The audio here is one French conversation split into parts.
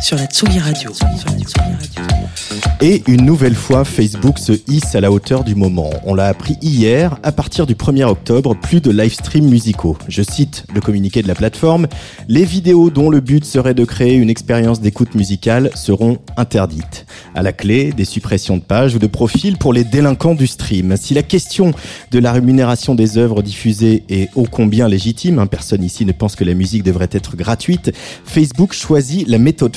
sur la Tsugi Radio. Et une nouvelle fois, Facebook se hisse à la hauteur du moment. On l'a appris hier, à partir du 1er octobre, plus de live streams musicaux. Je cite le communiqué de la plateforme, les vidéos dont le but serait de créer une expérience d'écoute musicale seront interdites. À la clé, des suppressions de pages ou de profils pour les délinquants du stream. Si la question de la rémunération des œuvres diffusées est ô combien légitime, hein, personne ici ne pense que la musique devrait être gratuite, Facebook choisit la méthode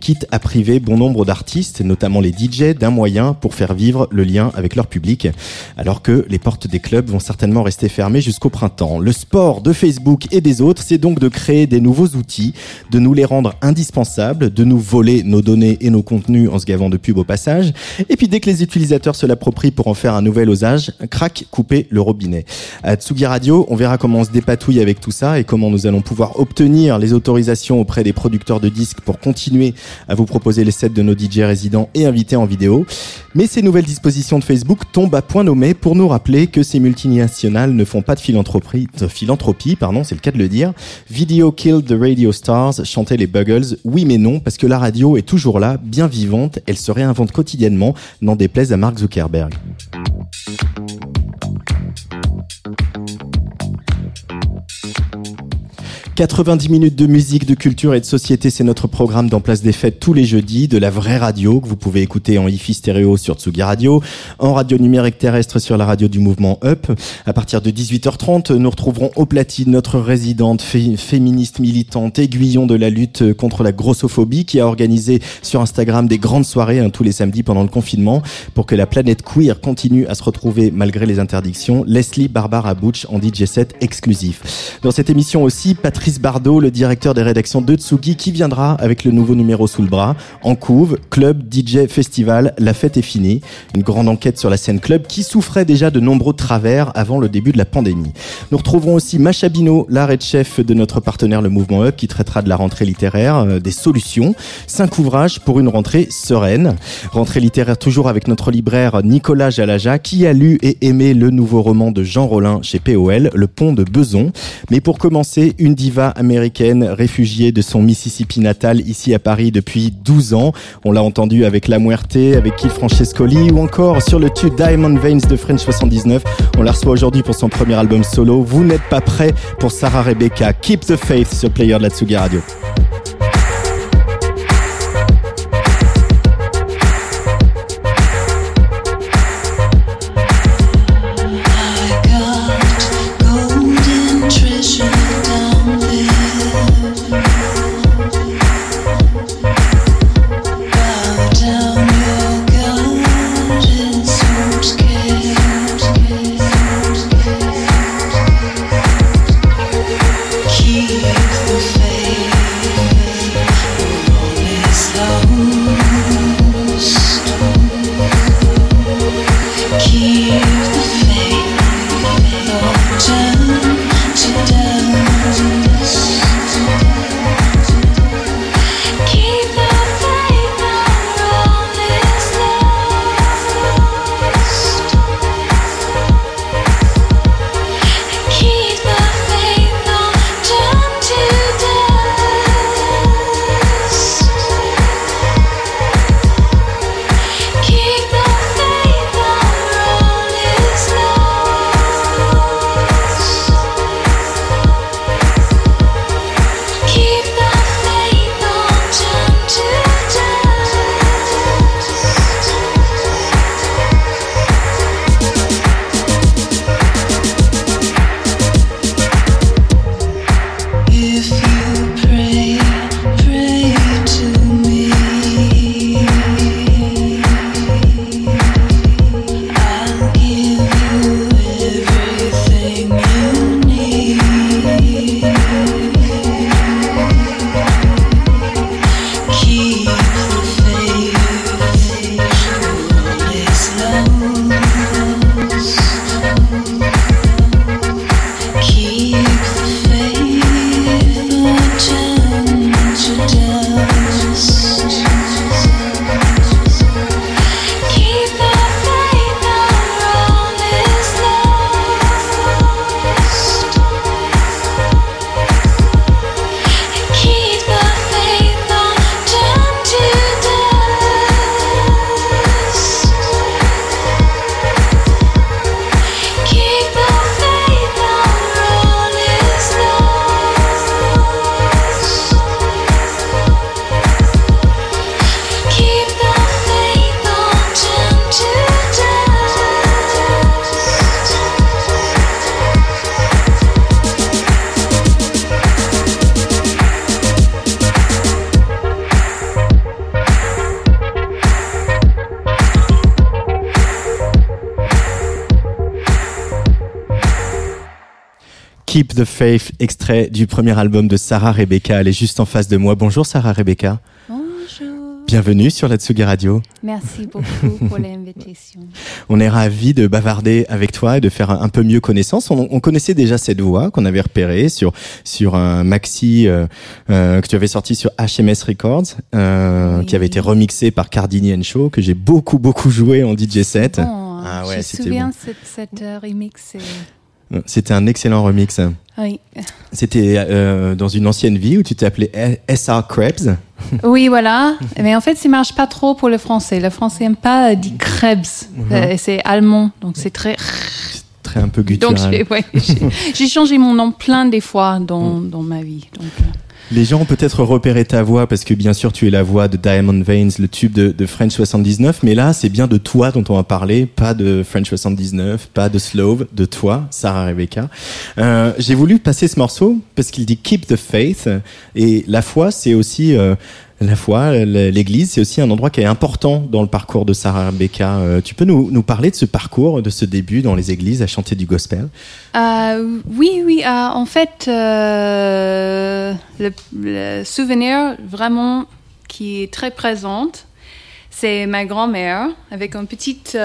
quitte à priver bon nombre d'artistes, notamment les DJ, d'un moyen pour faire vivre le lien avec leur public, alors que les portes des clubs vont certainement rester fermées jusqu'au printemps. Le sport de Facebook et des autres, c'est donc de créer des nouveaux outils, de nous les rendre indispensables, de nous voler nos données et nos contenus en se gavant de pub au passage, et puis dès que les utilisateurs se l'approprient pour en faire un nouvel osage, crac, couper le robinet. À Tsugi Radio, on verra comment on se dépatouille avec tout ça et comment nous allons pouvoir obtenir les autorisations auprès des producteurs de disques pour continuer à vous proposer les sets de nos DJ résidents et invités en vidéo. Mais ces nouvelles dispositions de Facebook tombent à point nommé pour nous rappeler que ces multinationales ne font pas de philanthropie, de philanthropie, pardon, c'est le cas de le dire. Video killed the radio stars, chantaient les Buggles. Oui mais non, parce que la radio est toujours là, bien vivante, elle se réinvente quotidiennement, n'en déplaise à Mark Zuckerberg. 90 minutes de musique, de culture et de société, c'est notre programme dans Place des Fêtes tous les jeudis, de la vraie radio que vous pouvez écouter en hi-fi stéréo sur Tsugi Radio, en radio numérique terrestre sur la radio du mouvement Up. À partir de 18h30, nous retrouverons au platine notre résidente féministe militante, aiguillon de la lutte contre la grossophobie qui a organisé sur Instagram des grandes soirées hein, tous les samedis pendant le confinement pour que la planète queer continue à se retrouver malgré les interdictions. Leslie Barbara Butch en DJ set exclusif. Dans cette émission aussi, Patrick Chris Bardot, le directeur des rédactions de Tsugi, qui viendra avec le nouveau numéro sous le bras. En couve, club, DJ, festival, la fête est finie. Une grande enquête sur la scène club qui souffrait déjà de nombreux travers avant le début de la pandémie. Nous retrouverons aussi Macha Bino, l'arrêt de chef de notre partenaire le Mouvement Up, qui traitera de la rentrée littéraire, euh, des solutions. Cinq ouvrages pour une rentrée sereine. Rentrée littéraire toujours avec notre libraire Nicolas Jalaja, qui a lu et aimé le nouveau roman de Jean Rollin chez POL, Le Pont de Beson. Mais pour commencer, une diva américaine réfugiée de son Mississippi natal ici à Paris depuis 12 ans. On l'a entendu avec La Muerte, avec Keith Francescoli ou encore sur le tube Diamond Veins de French 79. On la reçoit aujourd'hui pour son premier album solo. Vous n'êtes pas prêt pour Sarah Rebecca. Keep the Faith sur Player de la Tsugi Radio. Keep the Faith, extrait du premier album de Sarah Rebecca. Elle est juste en face de moi. Bonjour Sarah Rebecca. Bonjour. Bienvenue sur la Tsugi Radio. Merci beaucoup pour l'invitation. On est ravis de bavarder avec toi et de faire un, peu mieux connaissance. On, on connaissait déjà cette voix qu'on avait repérée sur sur un maxi euh, euh, que tu avais sorti sur HMS Records, euh, Oui. qui avait été remixé par Cardini Show, que j'ai beaucoup beaucoup joué en DJ set. Bon. Ah ouais, je me souviens bon. cette, cette remix. C'était un excellent remix. Oui. C'était euh, dans une ancienne vie où tu t'appelais SR Krebs. oui, voilà. Mais en fait, ça marche pas trop pour le français. Le français aime pas euh, dit Krebs. Euh, c'est allemand, donc c'est très. Très un peu Donc guttural. j'ai ouais, j'ai- changé mon nom plein des fois dans, Mm. dans ma vie. Donc, Les gens ont peut-être repéré ta voix parce que bien sûr tu es la voix de Diamond Veins, le tube de, de French 79, mais là c'est bien de toi dont on va parler, pas de French 79, pas de Slove, de toi, Sarah Rebecca. Euh, J'ai voulu passer ce morceau parce qu'il dit Keep the Faith et la foi c'est aussi euh, la foi, l'Église, c'est aussi un endroit qui est important dans le parcours de Sarah Rebecca. Euh, tu peux nous, nous parler de ce parcours, de ce début dans les églises à chanter du gospel? Euh, oui, oui. euh, en fait, euh, le, le souvenir vraiment qui est très présente, c'est ma grand-mère avec une petite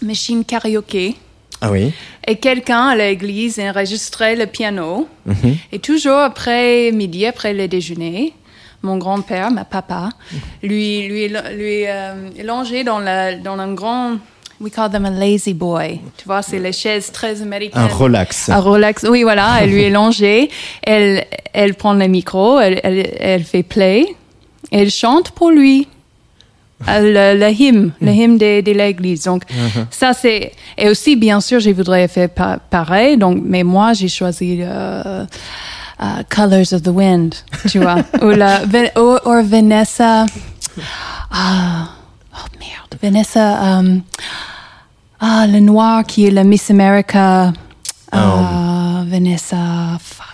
machine karaoké. Ah oui. Et quelqu'un à l'église enregistrait le piano. Mhm. Et toujours après midi, après le déjeuner, mon grand-père, ma papa, lui, lui, lui euh, dans, la, dans un grand... We call them a lazy boy. Tu vois, c'est les chaises très américaines. Un relax. Un relax. Oui, voilà, elle lui est longée. Elle, elle prend le micro, elle, elle, elle fait play. Elle chante pour lui. Euh, Le, le hymne, le hymne de, de l'église. Donc, ça, c'est. Et aussi, bien sûr, je voudrais faire pa- pareil. Donc, mais moi, j'ai choisi euh, euh, Colors of the Wind, tu vois. ou, la, ou, ou Vanessa. Ah, oh merde. Vanessa. euh, ah, le noir qui est la Miss America. Ah, Vanessa. Fuck.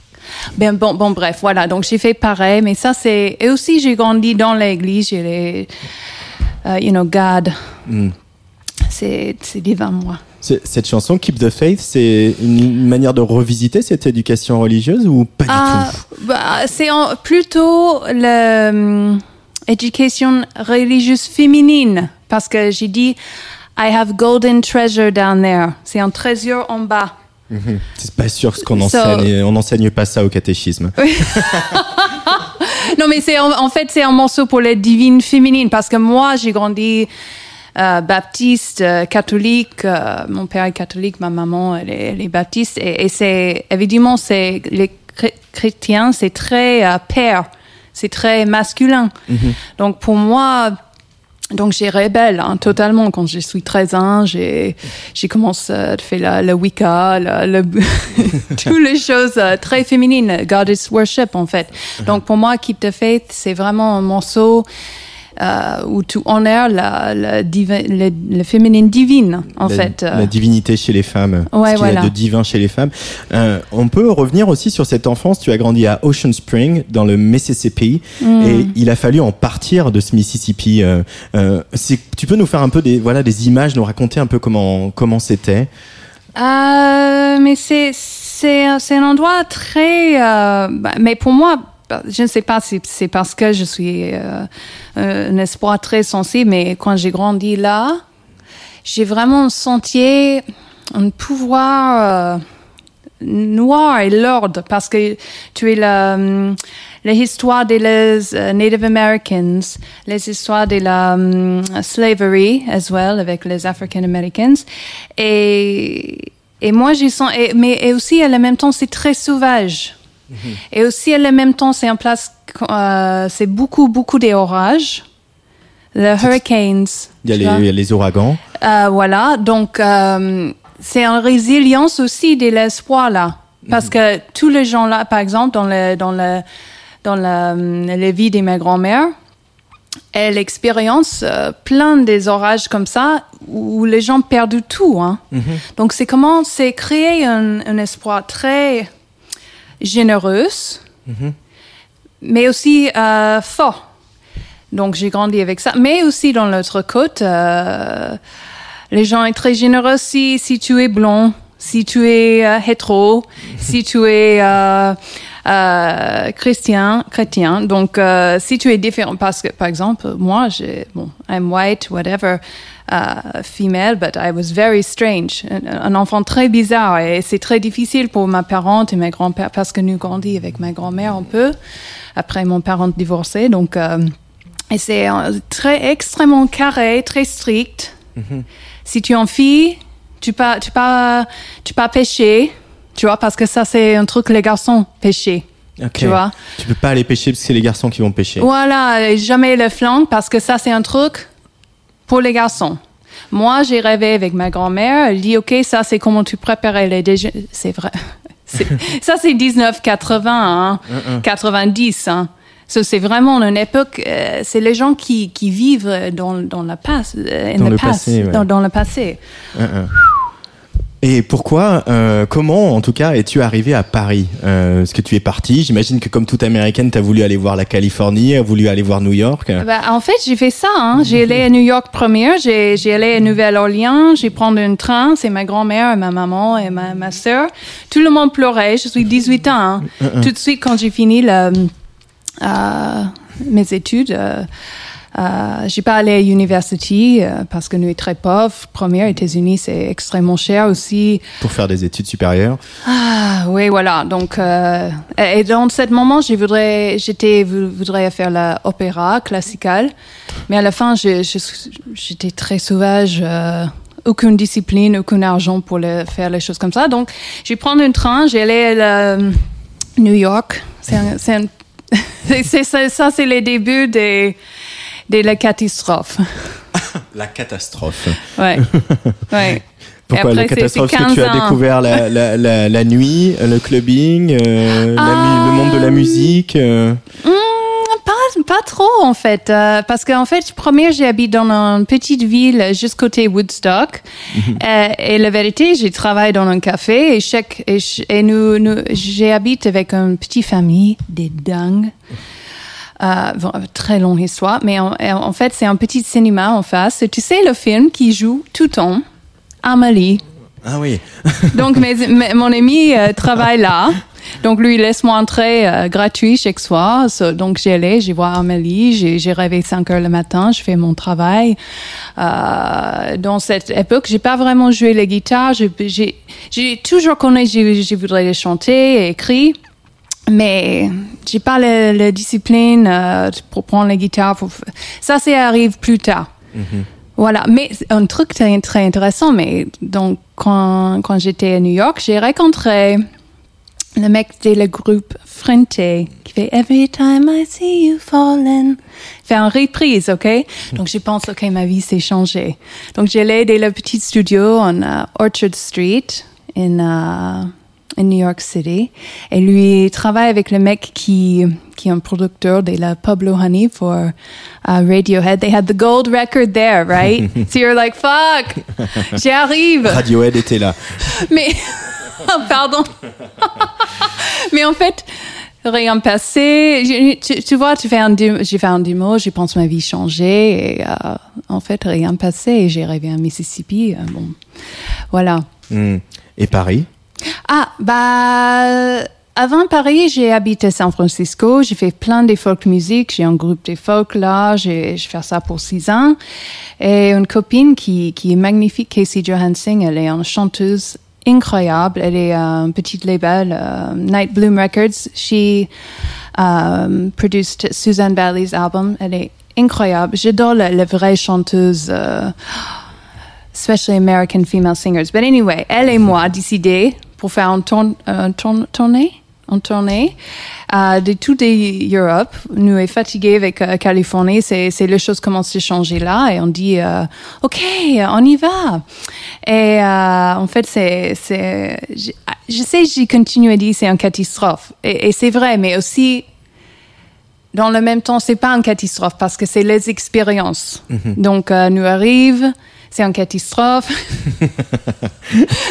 Ben, bon, bon, bref, voilà. Donc, j'ai fait pareil, mais ça, c'est. Et aussi, j'ai grandi dans l'église. J'ai les. euh, you know, God. Mm. C'est c'est divin, moi. Cette chanson, Keep the Faith, c'est une manière de revisiter cette éducation religieuse ou pas du Ah, tout? bah, c'est plutôt l'éducation religieuse féminine, parce que j'ai dit, I have golden treasure down there. C'est un trésor en bas. C'est pas sûr ce qu'on So- enseigne. On n'enseigne pas ça au catéchisme. Non, mais c'est en, en fait c'est un morceau pour les divines féminines parce que moi j'ai grandi euh, baptiste, euh, catholique. euh, mon père est catholique, ma maman elle est, elle est baptiste et, et c'est évidemment c'est les chré- chrétiens c'est très euh, père, c'est très masculin. Donc pour moi. Donc j'ai rebelle hein, totalement quand je suis 13 ans, j'ai j'ai commencé à faire la, le Wicca, la, le, toutes les choses euh, très féminines, goddess worship en fait. Donc pour moi, Keep the Faith, c'est vraiment un morceau euh, où tu honores la, la, le, le divine en la, fait. la divinité chez les femmes. Ouais, ce qu'il y a voilà. de divin chez les femmes. Euh, on peut revenir aussi sur cette enfance. Tu as grandi à Ocean Spring, dans le Mississippi, Mm. et il a fallu en partir de ce Mississippi. Euh, tu peux nous faire un peu des voilà des images, nous raconter un peu comment comment c'était? Mais c'est c'est un- endroit très bah, mais pour moi je ne sais pas si c'est parce que je suis euh, un espoir très sensible mais quand j'ai grandi là j'ai vraiment senti un pouvoir euh, noir et l'ordre parce que tu es la hum, l'histoire des les, euh, Native Americans, les histoires de la hum, slavery as well avec les African Americans. Et et moi j'ai sens mais et aussi à la même temps c'est très sauvage et aussi à la même temps c'est en place euh, c'est beaucoup beaucoup des orages les hurricanes Il y les, il y a les ouragans. Euh, voilà, donc euh, c'est une résilience aussi de l'espoir là. Parce que tous les gens là, par exemple, dans le, dans le, dans la, hum, la vie de ma grand-mère, elle expérience euh, plein des orages comme ça où les gens perdent tout. Hein. Donc c'est comment c'est créer un, un espoir très généreux, mais aussi euh, fort. Donc j'ai grandi avec ça, mais aussi dans l'autre côte, euh, les gens sont très généreux. Si, si tu es blond, si tu es euh, hétéro, si tu es euh, euh, chrétien, chrétien. Donc, euh, si tu es différent, parce que, par exemple, moi, j'ai, bon, I'm white, whatever, uh, female, but I was very strange. Un, un enfant très bizarre et c'est très difficile pour ma parente et mes grands-pères parce que nous grandis avec ma grand-mère un peu après mon parent divorcé. Donc, euh, et c'est euh, très extrêmement carré, très strict. Si tu es en fille, tu pas, tu pas, tu pas pêcher, tu vois, parce que ça c'est un truc les garçons. Ok. Tu vois. Tu peux pas aller pêcher parce que c'est les garçons qui vont pêcher. Voilà, jamais le flanc parce que ça c'est un truc pour les garçons. Moi, j'ai rêvé avec ma grand-mère. Elle dit, OK, ça, c'est comment tu préparais les déjeuners. C'est vrai. Ça, c'est 1980, hein, 90. Hein. So, c'est vraiment une époque, euh, c'est les gens qui, qui vivent dans, dans la passe, euh, in Dans the le past, passé, ouais. dans, dans le passé. Et pourquoi, euh, comment en tout cas es-tu arrivé à Paris euh, Est-ce que tu es parti? J'imagine que comme toute américaine, tu as voulu aller voir la Californie, as voulu aller voir New York. Bah, en fait, j'ai fait ça. Hein. J'ai allé à New York première, j'ai, j'ai allé à Nouvelle-Orléans, j'ai pris un train, c'est ma grand-mère et ma maman et ma, ma sœur. Tout le monde pleurait, je suis 18 ans. hein. Tout de suite, quand j'ai fini le, euh, mes études, euh, j'ai pas allé à l'université euh, parce que nous sommes très pauvres. Première, aux États-Unis, c'est extrêmement cher aussi. pour faire des études supérieures. Ah, oui, voilà. Donc, euh, et dans ce moment, je voudrais, j'étais, vou- voudrais faire l'opéra classical, mais à la fin, j'étais très sauvage. euh, aucune discipline, aucun argent pour le, faire les choses comme ça. Donc, j'ai pris un train, j'ai allé à New York. C'est ça, c'est les débuts des, de la catastrophe. La catastrophe. Ouais. ouais. Pourquoi la après, c'est- catastrophe Parce que tu 15 as découvert la, la, la, la nuit, le clubbing, euh, la Ah. le monde de la musique. euh. Hmm, pas, pas trop en fait, euh, parce qu'en fait, première j'habite dans une petite ville juste côté Woodstock, Euh, et la vérité, j'ai travaillé dans un café et chaque et, ch- et nous, nous j'habite avec une petite famille des dingues. Euh, bon, très longue histoire, mais en, en fait, c'est un petit cinéma en face. Tu sais, le film qui joue tout le temps, Amélie. Ah oui. Donc, mes- mes- mon ami euh, travaille là. Donc, lui, laisse-moi entrer euh, gratuit chaque soir. So, donc, j'y allais, j'y vois Amélie, j'ai rêvé 5 heures le matin, je fais mon travail. Euh, dans cette époque, j'ai pas vraiment joué la guitare. J'ai- toujours connu, j'ai voudrais les chanter et écrire. Mais j'ai pas la, la discipline euh, pour prendre la guitare. pour- Ça, ça arrive plus tard. Voilà, mais un truc très, très intéressant, mais donc quand, quand j'étais à New York, j'ai rencontré le mec de le groupe Frente qui fait Every time I see you falling. Il fait une reprise, ok? Donc je pense, ok, ma vie s'est changée. Donc j'ai dans le petit studio en euh, Orchard Street in, uh, in New York City. Et lui il travaille avec le mec qui, qui est un producteur de la Pablo Honey for uh, Radiohead. They had the gold record there, right? so you're like, fuck, j'y arrive. Radiohead était là. Mais, pardon. Mais en fait, rien passé. Tu, tu vois, tu fais un, j'ai fait un démo, je pense ma vie changé et euh, en fait, rien passé et j'ai rêvé à Mississippi. euh, bon, voilà. Hmm. Et Paris? Ah, bah, avant Paris, j'ai habité San Francisco. J'ai fait plein de folk music. J'ai un groupe de folk là. J'ai, je fais ça pour six ans. Et une copine qui, qui est magnifique, Casey Johansson, elle est une chanteuse incroyable. Elle est euh, un petit label, euh, Night Bloom Records. She um, produced Suzanne Bailey's album. Elle est incroyable. J'adore la, la vraie chanteuse. especially American female singers. But anyway, elle et moi décidé pour faire un, tourn, un tourn- tournée, un tournée euh, de toute l'Europe. Nous est fatigués avec euh, Californie. C'est, c'est les choses commencent à changer là et on dit euh, OK, on y va. Et euh, en fait, c'est, c'est, je, je sais, j'ai continué à dire c'est une catastrophe et, et c'est vrai, mais aussi dans le même temps, c'est pas une catastrophe parce que c'est les expériences. Donc, euh, nous arrive, c'est une catastrophe.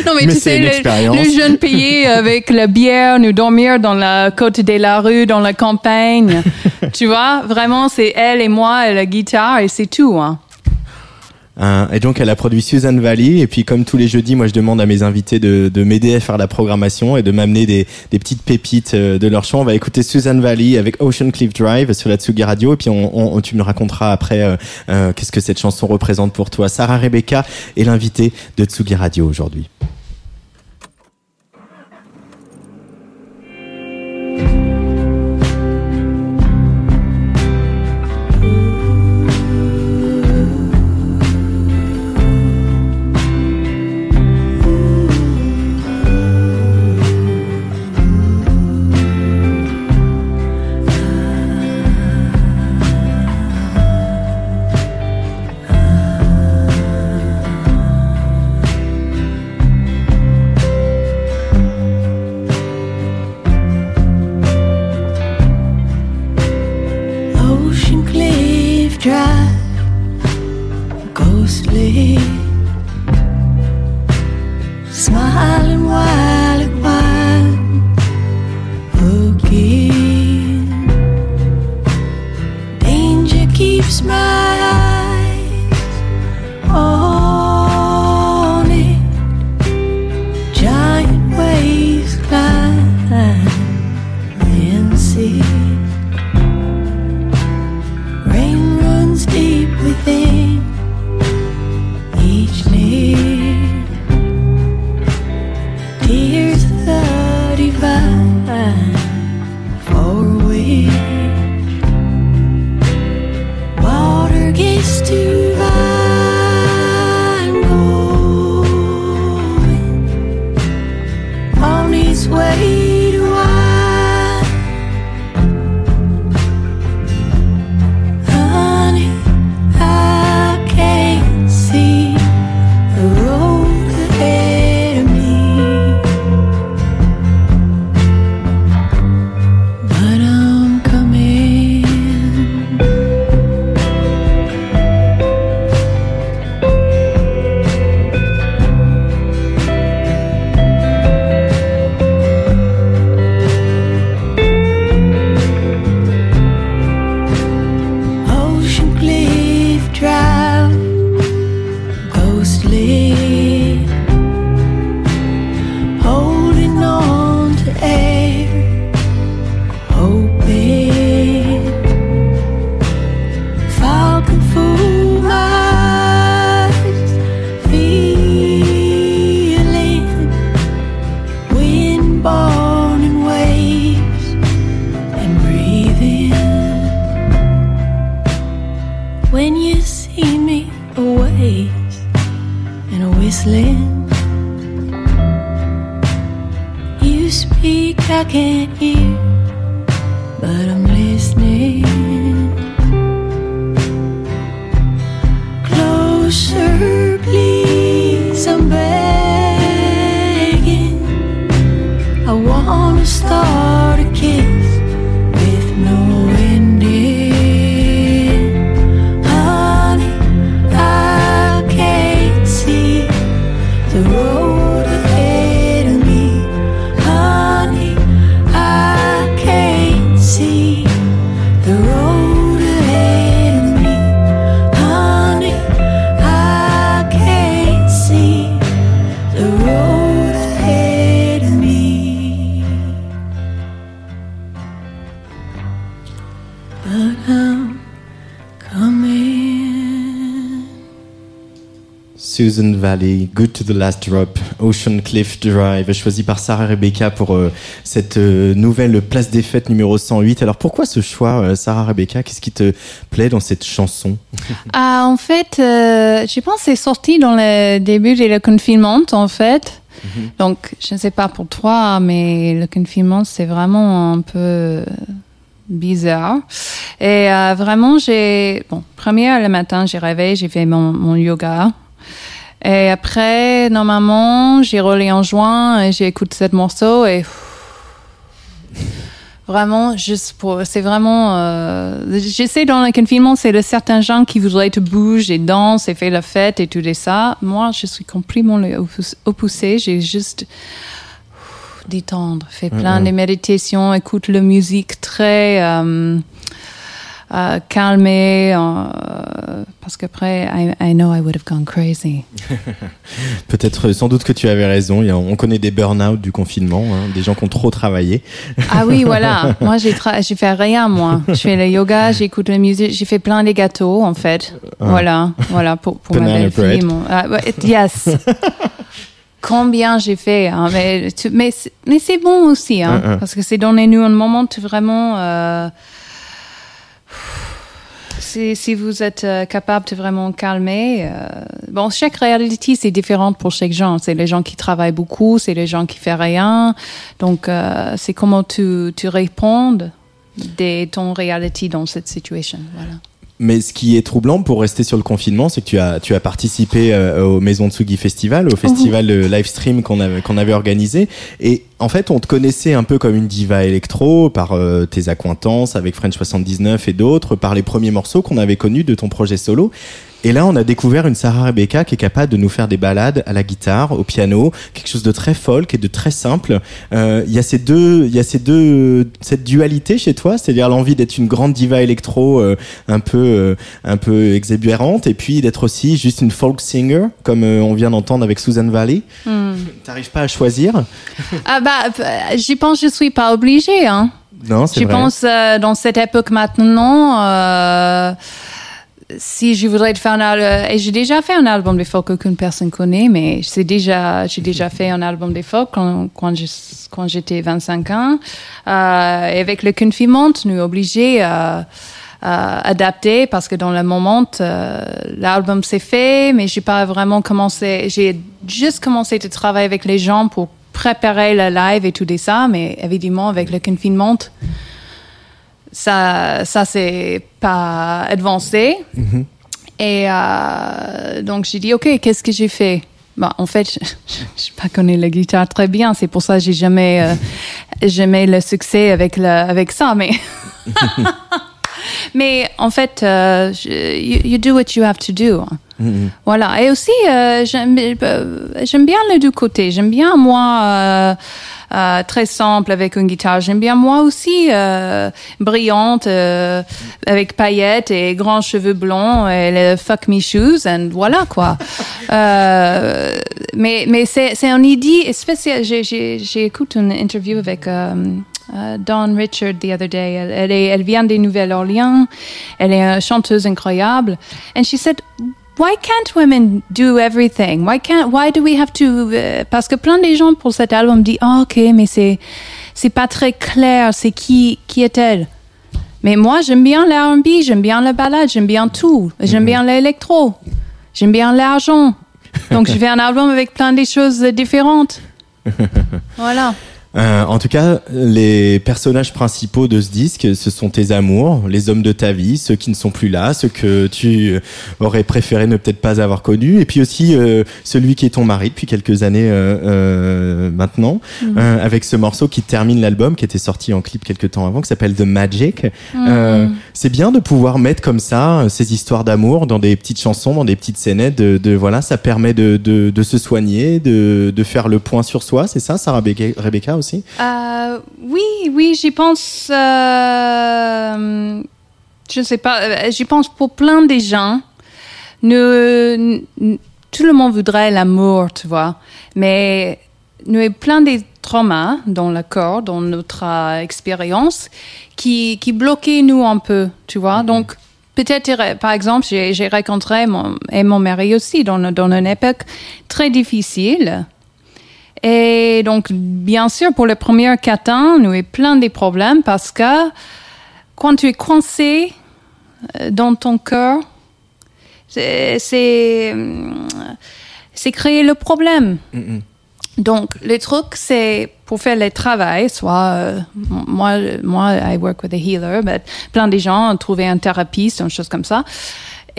non, mais, Mais tu sais, le, le jeune payé avec la bière, nous dormir dans la côte de la rue, dans la campagne. tu vois, vraiment, c'est elle et moi et la guitare et c'est tout. Hein. Euh, et donc elle a produit Susan Valley. Et puis comme tous les jeudis, moi je demande à mes invités de, de m'aider à faire la programmation et de m'amener des, des petites pépites euh, de leur chant. On va écouter Susan Valley avec Ocean Cliff Drive sur la Tsugi Radio. Et puis on, on, tu me raconteras après euh, euh, qu'est-ce que cette chanson représente pour toi. Sarah Rebecca est l'invitée de Tsugi Radio aujourd'hui. Susan Valley, Good to the Last Drop, Ocean Cliff Drive, choisi par Sarah Rebecca pour euh, cette euh, nouvelle place des fêtes numéro 108. Alors pourquoi ce choix, euh, Sarah Rebecca? Qu'est-ce qui te plaît dans cette chanson? Ah, En fait, je pense que c'est sorti dans le début de confinement, en fait. Mhm. Donc, je ne sais pas pour toi, mais le confinement, c'est vraiment un peu bizarre. Et vraiment, j'ai... Bon, première, le matin, j'ai rêvé, j'ai fait mon, mon yoga. Et après, normalement, j'ai relé en juin et j'ai écouté ce morceau et vraiment, juste pour, c'est vraiment, euh, j'essaie dans le confinement, c'est de certains gens qui voudraient te bouger et danser et faire la fête et tout ça. Moi, je suis complètement opposé. J'ai juste détendre, fait plein de méditations, écoute la musique très, euh, euh, calmer, euh, parce qu'après, I, I know I would have gone crazy. Peut-être, sans doute que tu avais raison. On connaît des burn-out du confinement, hein, des gens qui ont trop travaillé. Ah oui, voilà. Moi, j'ai j'ai fait rien, moi. Je fais le yoga, j'écoute la musique, j'ai fait plein de gâteaux, en fait. Voilà, voilà, pour, pour ma Banana belle bread. fille. mon- ah, yes. Combien j'ai fait, hein, mais, mais, c'est- mais c'est bon aussi, hein, hein. parce que c'est donné-nous un moment vraiment. euh, si, vous êtes euh, capable de vraiment calmer, euh, bon, chaque réalité c'est différent pour chaque gens. C'est les gens qui travaillent beaucoup, c'est les gens qui font rien. Donc, euh, c'est comment tu, tu réponds de ton réalité dans cette situation. Voilà. Mais ce qui est troublant pour rester sur le confinement, c'est que tu as, tu as participé euh, au Maison Tsugi Festival, au festival de live stream qu'on avait, qu'on avait organisé. Et en fait, on te connaissait un peu comme une diva électro par euh, tes accointances avec French 79 et d'autres, par les premiers morceaux qu'on avait connus de ton projet solo. Et là, on a découvert une Sarah Rebecca qui est capable de nous faire des balades à la guitare, au piano, quelque chose de très folk et de très simple. Euh, Il y a ces deux, il y a ces deux, cette dualité chez toi, c'est-à-dire l'envie d'être une grande diva électro, euh, un peu, euh, un peu exubérante, et puis d'être aussi juste une folk singer, comme euh, on vient d'entendre avec Susan Valley. T'arrives pas à choisir? Ah bah, j'y pense, je suis pas obligée, hein. Non, c'est Je vrai. pense dans cette époque maintenant, si je voudrais faire un album, et j'ai déjà fait un album de folk qu'aucune personne connaît, mais c'est déjà, j'ai déjà fait un album de folk quand, quand je- quand j'étais 25 ans. Euh, et avec le confinement, nous obligés à adapter parce que dans le moment, euh, l'album s'est fait, mais j'ai pas vraiment commencé, j'ai juste commencé de travailler avec les gens pour préparer le live et tout ça, mais évidemment, avec le confinement, ça, ça c'est pas avancé. Et euh, donc j'ai dit ok, qu'est-ce que j'ai fait? Bah, en fait, je n'ai pas la guitare très bien, c'est pour ça que j'ai jamais euh, jamais le succès avec le, avec ça, mais. Mais en fait, euh, you, you do what you have to do. Voilà. Et aussi, euh, j'aime euh, j'aime bien les deux côtés. J'aime bien moi euh, euh, très simple avec une guitare. J'aime bien moi aussi euh, brillante euh, avec paillettes et grands cheveux blonds et le fuck me shoes and voilà quoi. Euh, mais mais c'est c'est une idée j'ai j'ai écouté une interview avec euh, Dawn Richard the other day. Elle, elle, est, elle vient des Nouvelles-Orléans. Elle est une chanteuse incroyable. And she said, Why can't women do everything? Why can't? Why do we have to? euh, parce que plein de gens pour cet album disent, ah ok, mais c'est c'est pas très clair. C'est qui qui est-elle? Mais moi, j'aime bien l'R&B, j'aime bien la balade, j'aime bien tout. J'aime bien l'électro, j'aime bien l'argent. Donc, je fais un album avec plein de choses différentes. Voilà. Euh, en tout cas, les personnages principaux de ce disque, ce sont tes amours, les hommes de ta vie, ceux qui ne sont plus là, ceux que tu aurais préféré ne peut-être pas avoir connus, et puis aussi euh, celui qui est ton mari depuis quelques années euh, euh, maintenant, euh, avec ce morceau qui termine l'album, qui était sorti en clip quelques temps avant, qui s'appelle The Magic. Euh, c'est bien de pouvoir mettre comme ça ces histoires d'amour dans des petites chansons, dans des petites scénettes. De, de- voilà, ça permet de, de, de se soigner, de, de faire le point sur soi. C'est ça, Sarah Rebecca, Rebecca aussi? Euh, oui, oui, j'y pense. Euh, je sais pas. euh, J'y pense pour plein de gens. Tout le monde voudrait l'amour, tu vois. Mais nous avons plein de traumas dans le corps, dans notre euh, expérience, qui, qui bloquaient nous un peu, tu vois. Donc, peut-être, par exemple, j'ai j'ai rencontré mon, et mon mari aussi dans, dans une époque très difficile. Et donc, bien sûr, pour les premiers quatre ans, nous avons plein de problèmes parce que quand tu es coincé euh, dans ton cœur, c'est c'est, c'est créer le problème. Donc, le truc, c'est pour faire le travail, soit euh, moi, moi, I work with a healer, mais plein de gens ont trouvé un thérapeute, une chose comme ça.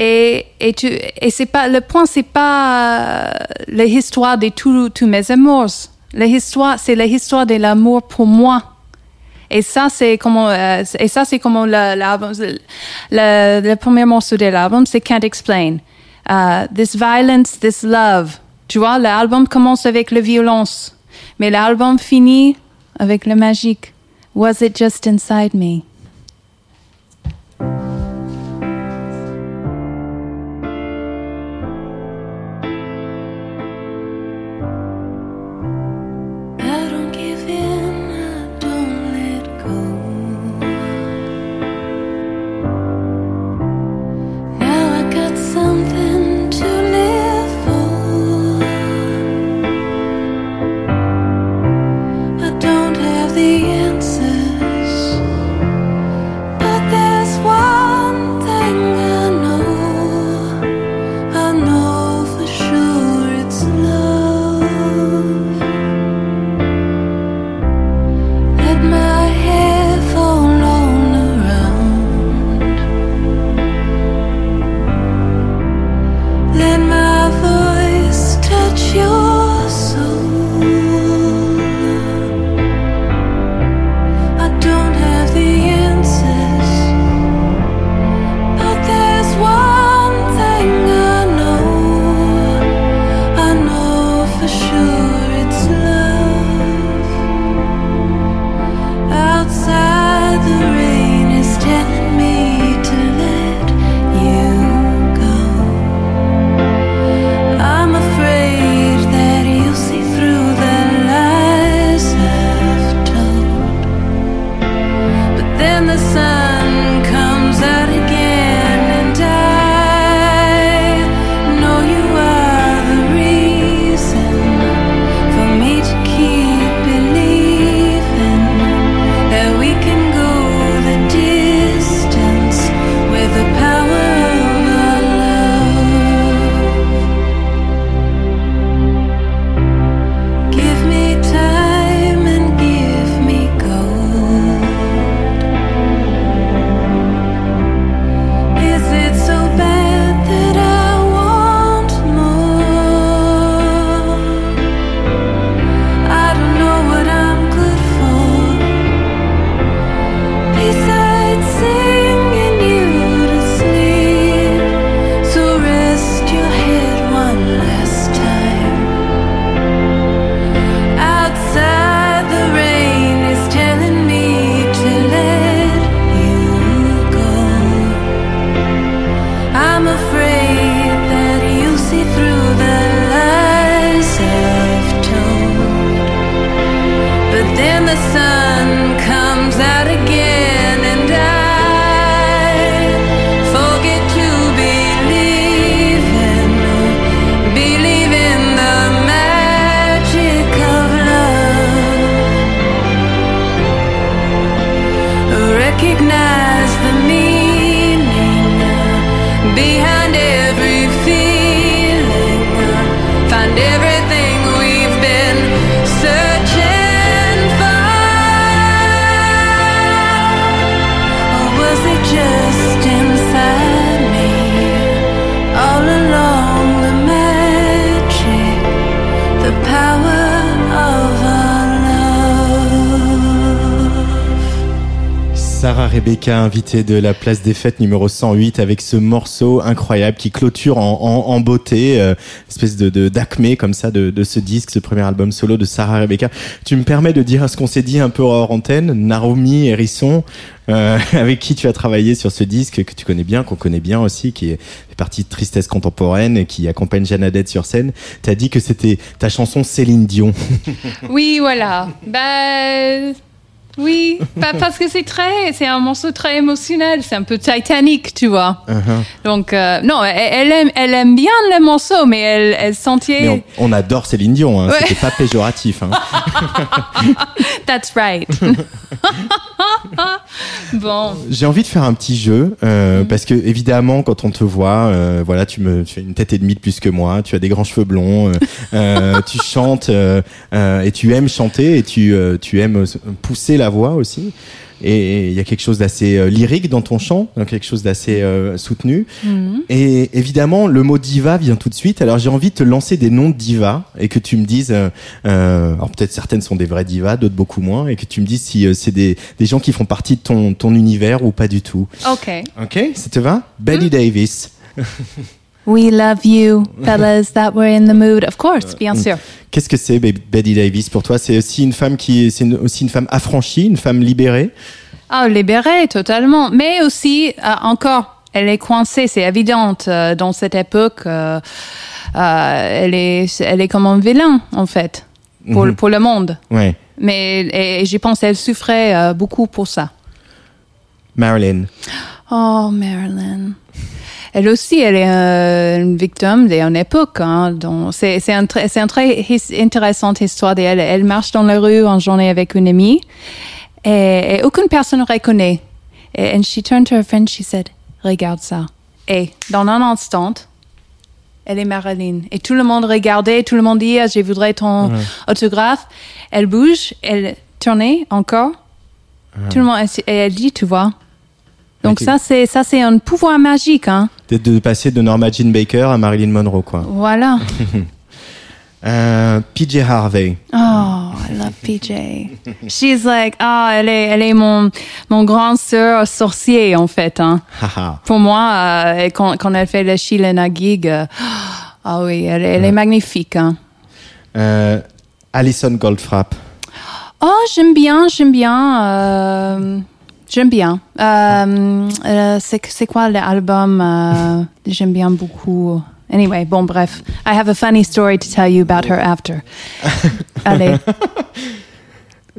Et, et tu, et c'est pas, le point, c'est pas euh, l'histoire de tous tous mes amours. L'histoire, c'est l'histoire de l'amour pour moi. Et ça, c'est comment, euh, et ça, c'est comment le- l'album, le, le premier morceau de l'album, c'est Can't Explain. Uh, this violence, this love. Tu vois, l'album commence avec la violence, mais l'album finit avec le magique. Was it just inside me? Rebecca, invitée de la place des fêtes numéro 108 avec ce morceau incroyable qui clôture en, beauté, euh, espèce de d'acmé comme ça de, ce disque, ce premier album solo de Sarah Rebecca. Tu me permets de dire ce qu'on s'est dit un peu hors antenne, Naomi Hérisson, euh, avec qui tu as travaillé sur ce disque que tu connais bien, qu'on connaît bien aussi, qui est partie de Tristesse contemporaine et qui accompagne Jeannadette sur scène. Tu as dit que c'était ta chanson Céline Dion. oui, voilà. Bah oui, parce que c'est très, c'est un morceau très émotionnel, c'est un peu Titanic, tu vois. Uh-huh. Donc euh, non, elle, aime, elle aime bien le morceau, mais elle, elle sentait. on, adore Céline Dion, hein, c'était pas péjoratif. Hein. That's right. bon. J'ai envie de faire un petit jeu euh, mm-hmm. parce que évidemment, quand on te voit, euh, voilà, tu me, tu as une tête et demie de plus que moi, tu as des grands cheveux blonds, tu chantes et tu aimes chanter et tu, tu aimes pousser la voix aussi. Et il y a quelque chose d'assez euh, lyrique dans ton chant, quelque chose d'assez euh, soutenu. Mhm. Et évidemment, le mot diva vient tout de suite. Alors j'ai envie de te lancer des noms de divas et que tu me dises, euh, alors peut-être certaines sont des vraies divas, d'autres beaucoup moins, et que tu me dises si c'est des, des, gens qui font partie de ton, ton univers ou pas du tout. Ok. Ok, ça te va? Betty mhm. Davis. We love you, fellas, that we're in the mood. Of course, bien sûr. Qu'est-ce que c'est Betty Davis pour toi? C'est aussi une femme qui, c'est aussi une femme affranchie, une femme libérée? Ah, libérée totalement, mais aussi euh, encore, elle est coincée, c'est évident euh, dans cette époque. Euh, elle est, elle est comme un vilain en fait pour, mhm. pour le monde. Ouais. Mais et, je pense qu'elle souffrait beaucoup pour ça. Marilyn. Oh, Marilyn elle aussi, elle est euh, une victime d'une époque. Hein, c'est, c'est, un, c'est une très intéressante histoire d'elle. Elle marche dans la rue en journée avec une amie et, aucune personne ne reconnaît. Et and she turned to her friend, she said, regarde ça. Et dans un instant, elle est Marilyn. Et tout le monde regardait, tout le monde dit, ah, je voudrais ton autographe. Elle bouge, elle tournait encore. Tout le monde, et elle dit, tu vois, donc ça, c'est ça, c'est un pouvoir magique, hein. De, passer de Norma Jean Baker à Marilyn Monroe, quoi. Voilà. euh, PJ Harvey. Oh, I love PJ. She's like, ah, elle est, elle est mon, mon grand sœur sorcier, en fait, hein. Pour moi, euh, quand, quand elle fait le Chilena gig, euh, ah oui, elle, elle est magnifique, hein. Euh, Alison Goldfrapp. Oh, j'aime bien, j'aime bien. J'aime bien. Euh, euh, c'est quoi l'album euh, J'aime bien beaucoup. Anyway, bon, bref. I have a funny story to tell you about her after. Allez.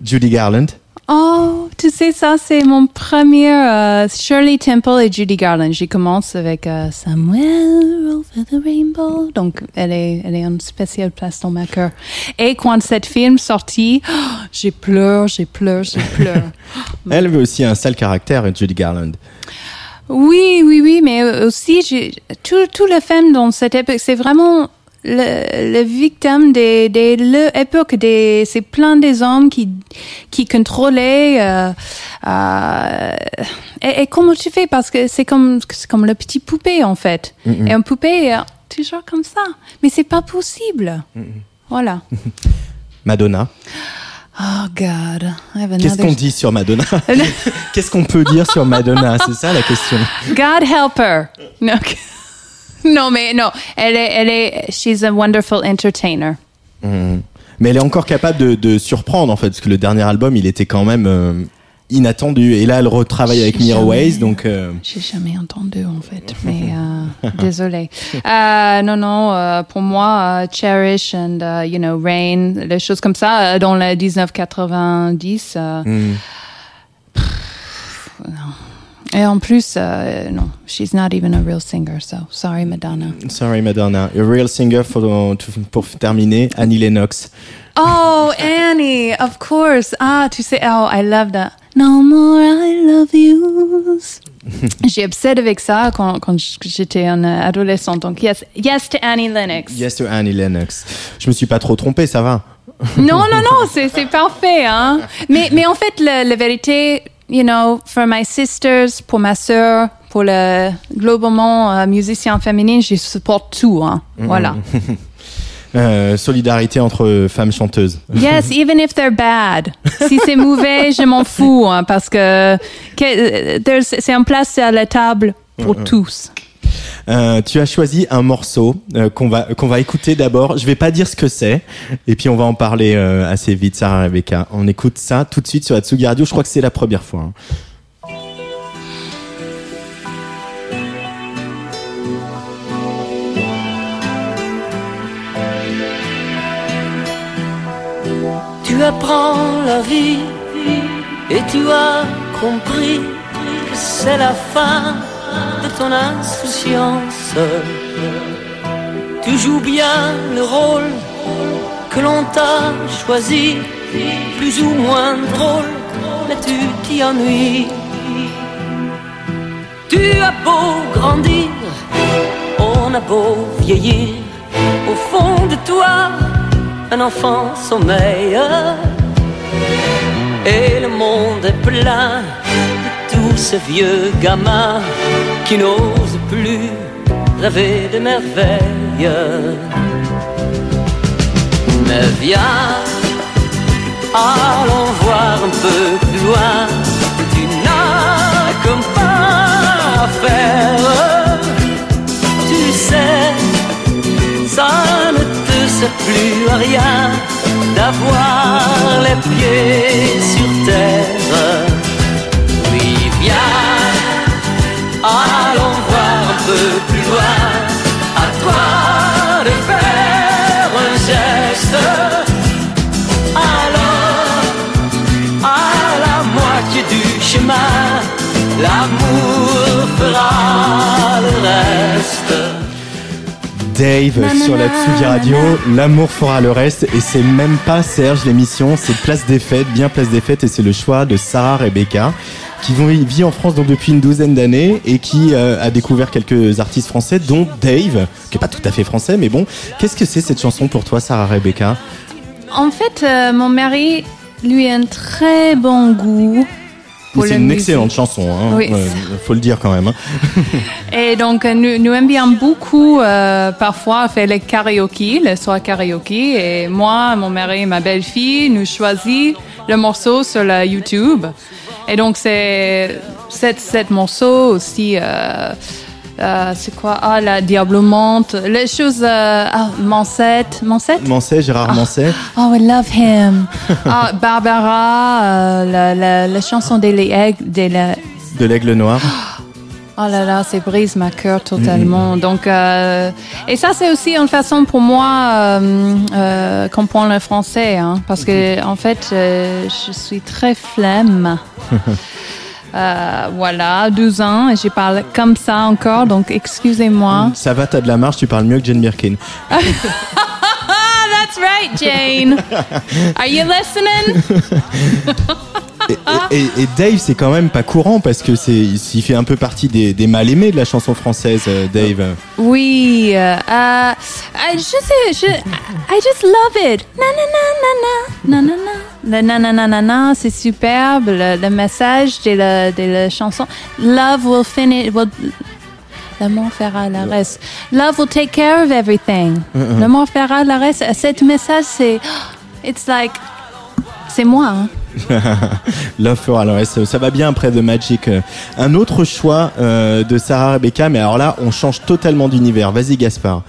Judy Garland. Oh, tu sais, ça, c'est mon premier euh, Shirley Temple et Judy Garland. J'y commence avec euh, Somewhere over the rainbow. Donc, elle est, elle est en spéciale place dans ma cœur. Et quand cette film sortit, oh, j'ai pleuré, j'ai pleuré, j'ai pleuré. Elle avait aussi un sale caractère, Judy Garland. Oui, oui, oui, mais aussi, j'ai- tout, tout les femmes dans cette époque, c'est vraiment le, le victime des, des l'époque c'est plein des hommes qui, qui contrôlaient, euh, euh, et, et comment tu fais? Parce que c'est comme, c'est comme le petit poupée, en fait. Et un poupée est toujours comme ça. Mais c'est pas possible. Voilà. Madonna. Oh God. Qu'est-ce qu'on dit sur Madonna? Qu'est-ce qu'on peut dire sur Madonna? C'est ça la question. God help her. No, non, mais non, elle est, elle est, she's a wonderful entertainer. Mais elle est encore capable de, de surprendre en fait, parce que le dernier album, il était quand même euh, inattendu. Et là, elle retravaille avec. Mirrorways, donc euh, J'ai jamais entendu en fait, mais euh, désolé. Euh, non, non, euh, pour moi, euh, Cherish and uh, you know Rain, les choses comme ça dans les 1990. euh, hmm. pff, non. Et en plus, euh, non, she's not even a real singer, so sorry, Madonna. sorry Madonna. A real singer for, to- pour terminer, Annie Lennox. Oh, Annie, of course. Ah, tu sais, oh, I love that. No more I love yous. J'ai obsédé avec ça quand, quand j'étais une adolescente. Donc, yes, yes to Annie Lennox. Yes to Annie Lennox. Je me suis pas trop trompé, ça va. Non, non, non, c'est, c'est parfait, hein. Mais, mais en fait, la, la vérité, you know, for my sisters, pour ma sœur, pour le globalement euh, musicien féminin, je supporte tout, hein. Voilà. Euh, solidarité entre femmes chanteuses. Yes, even if they're bad. Si c'est mauvais, je m'en fous, hein, parce que, que there's- c'est en place à la table pour tous. Euh, tu as choisi un morceau euh, qu'on va qu'on va écouter d'abord. Je vais pas dire ce que c'est, et puis on va en parler euh, assez vite, Sarah Rebecca. On écoute ça tout de suite sur la Tsugi Radio. Je crois que c'est la première fois. hein. Tu apprends la vie et tu as compris que c'est la fin de ton insouciance. Tu joues bien le rôle que l'on t'a choisi, plus ou moins drôle, mais tu t'y ennuies. Tu as beau grandir, on a beau vieillir, au fond de toi, un enfant sommeille. Et le monde est plein de tous ces vieux gamins qui n'osent plus rêver de merveilles. Mais viens, allons voir un peu plus loin. Tu n'as qu'un pas à faire. Tu sais, ça ne te sert plus à rien d'avoir les pieds sur terre. Oui, viens, allons voir un peu plus loin. À toi de faire un geste. Alors, à la moitié du chemin, l'amour fera le reste. Dave sur la Tsugi Radio. L'amour fera le reste, et c'est même pas Serge l'émission, c'est Place des Fêtes, bien Place des Fêtes, et c'est le choix de Sarah Rebecca qui vit vit en France donc depuis une douzaine d'années et qui euh, a découvert quelques artistes français dont Dave qui est pas tout à fait français mais bon qu'est-ce que c'est cette chanson pour toi Sarah Rebecca? En fait, euh, mon mari, lui, a un très bon goût. C'est une musique. excellente chanson hein. Oui. Euh, faut le dire quand même hein. Et donc, euh, nous, nous aimons bien beaucoup, euh, parfois, faire les karaoké, les soirs karaoké. Et moi, mon mari et ma belle-fille, nous choisissons le morceau sur la YouTube. Et donc, c'est cet, cet morceau aussi. Euh, euh, c'est quoi? Ah, la Diable monte. Les choses. Euh, ah, Mancette. Mancette Mancet Gérard Mancet Oh, I love him. Ah, Barbara, euh, la, la, la chanson des aigles. Des, la- de l'Aigle Noir Oh là là, c'est brise ma cœur totalement. Donc, euh, et ça, c'est aussi une façon pour moi euh, euh, comprendre le français, hein, parce que en fait, je suis très flemme. Euh, voilà, 12 ans, et je parle comme ça encore, donc excusez-moi. Ça va, t'as de la marge, tu parles mieux que Jane Birkin. Ah, that's right, Jane. Are you listening? Et, et- et Dave, c'est quand même pas courant parce que c'est, il fait un peu partie des, des mal aimés de la chanson française, euh, Dave. Oui, euh, euh, je sais, je, I just love it. Na na na na na na na. Na na na na na, c'est superbe. Le, le message de la, de la chanson. Love will finish. Will, L'amour fera le reste. Love will take care of everything. L'amour fera le reste. Cet message, c'est, it's like, c'est moi. Hein. Love for ça, ça va bien après The Magic. Euh, Un autre choix euh, de Sarah Rebecca, mais alors là, on change totalement d'univers. Vas-y, Gaspard.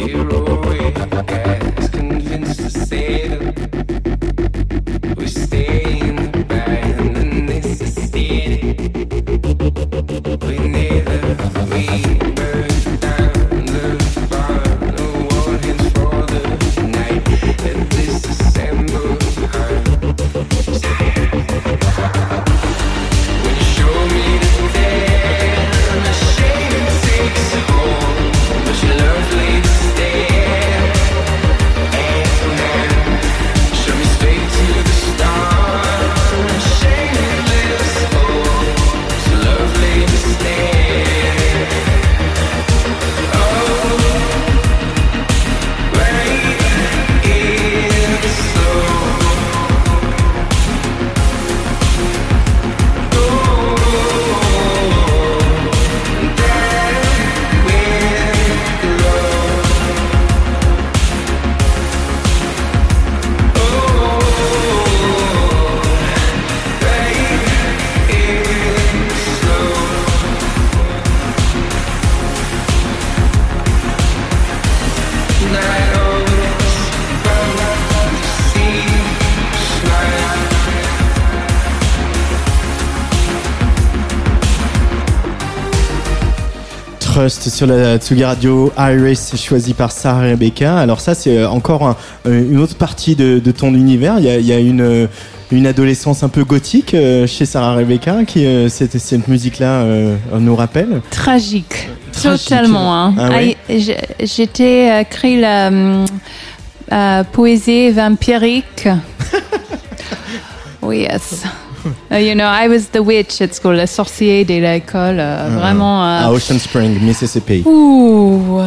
Ear Trust sur la Tsugi Radio, Iris choisi par Sarah Rebecca. Alors ça, c'est euh, encore un- euh, une autre partie de, de ton univers. Il y a, il y a une, euh, une adolescence un peu gothique chez Sarah Rebecca qui cette, cette musique-là nous rappelle. Tragique. Tragique. Totalement. Hein. Ah ouais? Ah, j- J'étais écrit la euh, poésie vampirique. oui, yes. Uh, you know, I was the witch at school, le sorcier de l'école. euh, Vraiment. euh, À Ocean Spring, Mississippi. Ouh.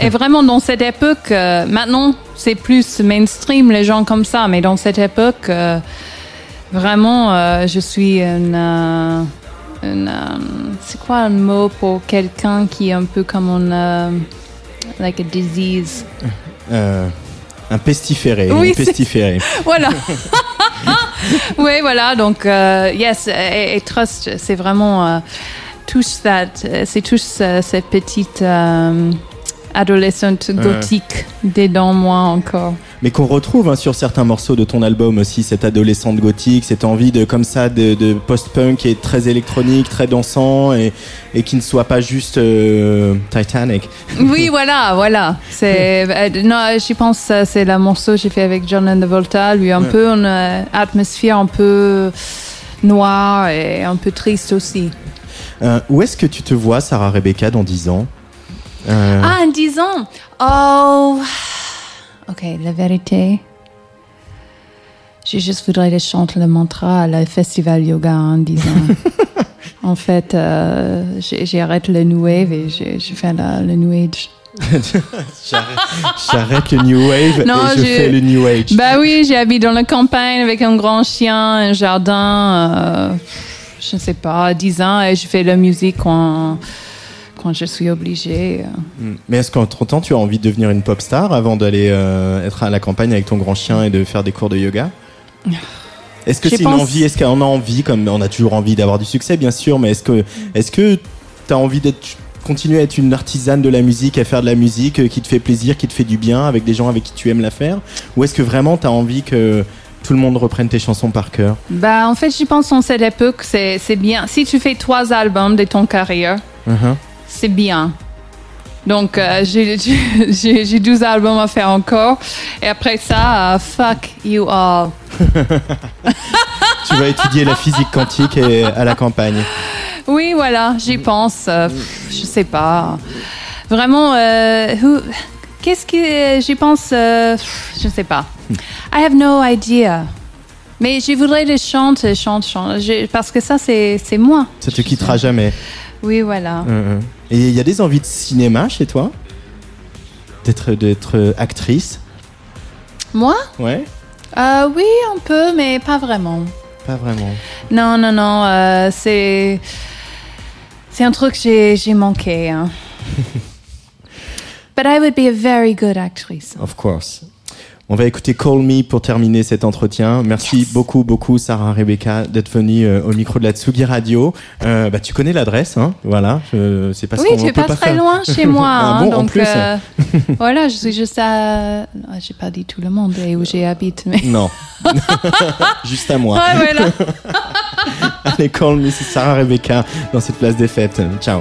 Et vraiment dans cette époque, euh, maintenant c'est plus mainstream les gens comme ça, mais dans cette époque, euh, vraiment, euh, je suis une, euh, une, euh, c'est quoi un mot pour quelqu'un qui est un peu comme un, euh, like a disease? Un pestiféré, Oui, une pestiférée. Voilà. oui, voilà. Donc, euh, yes, et, et Trust, c'est vraiment euh, tous that, euh, c'est tous euh, cette petite adolescente gothique dedans moi encore. Mais qu'on retrouve hein, sur certains morceaux de ton album aussi, cette adolescente gothique, cette envie de comme ça de, de post-punk qui est très électronique, très dansant et, et qui ne soit pas juste euh, Titanic. Oui, voilà, voilà. C'est euh, non, je pense euh, c'est le morceau que j'ai fait avec John and the Volta, lui un peu une euh, atmosphère un peu noire et un peu triste aussi. Euh, où est-ce que tu te vois, Sarah Rebecca, dans 10 ans? Euh, Ah, en 10 ans. Oh. Ok, la vérité. Je juste voudrais que je chante le mantra à la festival yoga en 10 ans. en fait, euh, j'arrête le New Wave et je, je fais le New Age. J'arrête le New Wave Non, et je j'ai- fais le New Age. Bah oui, j'habite dans la campagne avec un grand chien, un jardin. euh, je ne sais pas, 10 ans et je fais la musique en quand je suis obligée. euh. Mm. Mais est-ce qu'entre temps, tu as envie de devenir une pop star avant d'aller euh, être à la campagne avec ton grand chien et de faire des cours de yoga? Est-ce que c'est une envie? Est-ce qu'on a envie, comme on a toujours envie d'avoir du succès, bien sûr, mais est-ce que est-ce que t'as envie d'être continuer à être une artisane de la musique, à faire de la musique euh, qui te fait plaisir, qui te fait du bien, avec des gens avec qui tu aimes la faire? Ou est-ce que vraiment t'as envie que tout le monde reprenne tes chansons par cœur? Bah, en fait, je pense en cette époque, c'est c'est bien. Si tu fais trois albums de ton carrière, Mhm. C'est bien. Donc, euh, j'ai- j'ai j'ai 12 albums à faire encore. Et après ça, euh, fuck you all. Tu vas étudier la physique quantique et à la campagne. Oui, voilà, j'y pense. euh, pff, je sais pas. Vraiment, euh, qu'est-ce que j'y pense euh, pff, Je sais pas. I have no idea. Mais je voudrais les chanter, chanter, chanter. Parce que ça, c'est c'est moi. Ça te quittera jamais. Oui, voilà. Mhm. Et il y a des envies de cinéma chez toi D'être d'être actrice? Moi? Ouais Euh, Oui, un peu, mais pas vraiment. Pas vraiment. Non, non, non. euh, c'est c'est un truc que j'ai j'ai manqué. hein. But I would be a very good actress. Of course. On va écouter Call Me pour terminer cet entretien. Merci beaucoup, beaucoup, Sarah Rebecca, d'être venue euh, au micro de la Tsugi Radio. Euh, bah, tu connais l'adresse, hein Voilà. Je sais pas Oui, tu es pas, pas très faire. loin chez moi. Ah hein, bon, en donc, plus euh, voilà, je suis juste à. J'ai pas dit tout le monde et où j'habite, mais. Non. Juste à moi. Ouais, voilà. Allez, Call Me, c'est Sarah Rebecca dans cette place des fêtes. Ciao.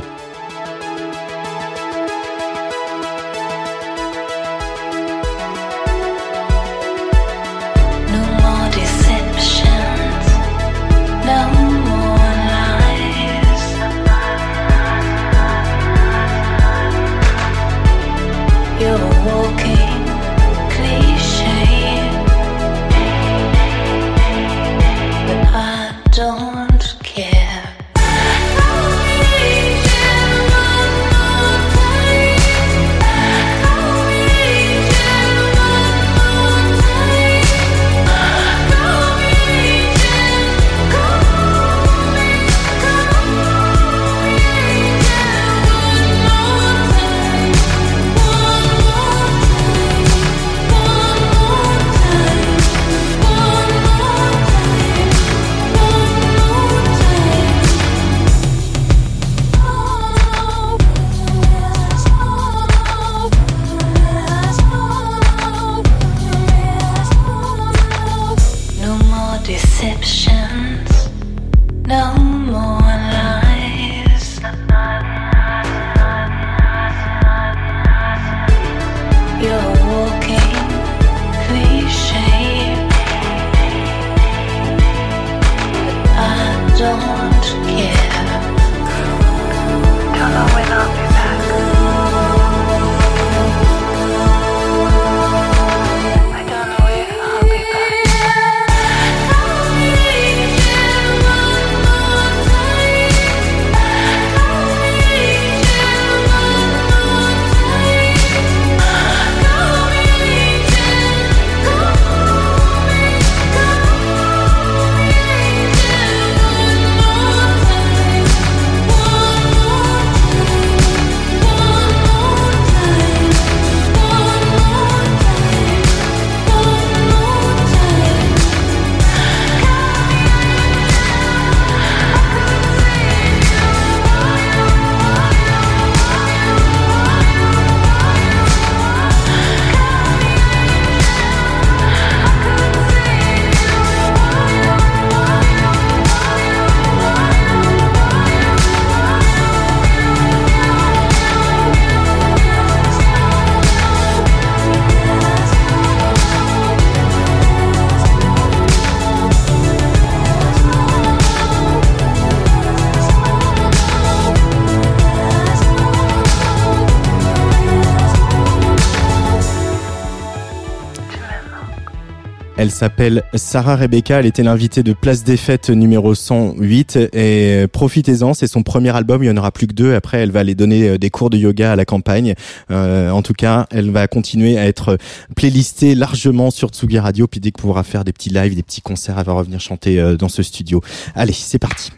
S'appelle Sarah Rebecca. Elle était l'invitée de Place des Fêtes numéro 108. Et profitez-en, c'est son premier album. Il y en aura plus que deux. Après, elle va aller donner euh, des cours de yoga à la campagne. Euh, en tout cas, elle va continuer à être playlistée largement sur Tsugi Radio. Puis dès qu'on pourra faire des petits lives, des petits concerts, elle va revenir chanter euh, dans ce studio. Allez, c'est parti.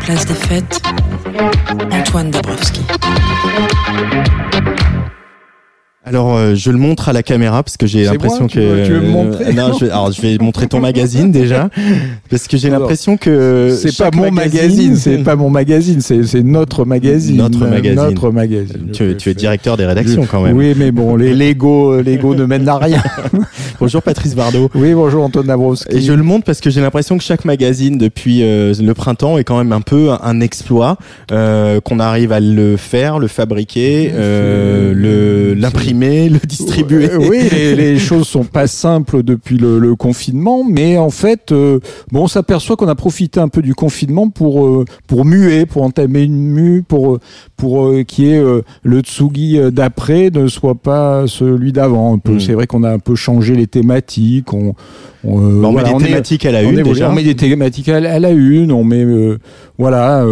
Place des fêtes, Antoine Dabrowski. Alors, euh, je le montre à la caméra parce que j'ai l'impression que. tu veux- tu veux me montrer Euh, non, je vais, alors je vais montrer ton magazine déjà parce que j'ai l'impression que C'est pas mon magazine, c'est pas mon magazine, c'est notre magazine. Notre magazine. Notre magazine. Tu, tu es directeur des rédactions quand même. Oui, mais bon, les Lego, Lego ne mènent à rien. Bonjour Patrice Bardot. Oui, bonjour Antoine Dabrowski. Et je le montre parce que j'ai l'impression que chaque magazine depuis euh, le printemps est quand même un peu un exploit, euh, qu'on arrive à le faire, le fabriquer, euh, le l'imprimer, le distribuer. Oui, les, les choses sont pas simples depuis le, le confinement, mais en fait, euh, bon, on s'aperçoit qu'on a profité un peu du confinement pour euh, pour muer, pour entamer une mue, pour euh, pour euh, qu'il y ait euh, le Tsugi d'après ne soit pas celui d'avant. Un peu, Mm. c'est vrai qu'on a un peu changé les thématiques. On, on, on voilà, met on des est- thématiques à la on une est- déjà. on met des thématiques à, la- à la une, on met voilà,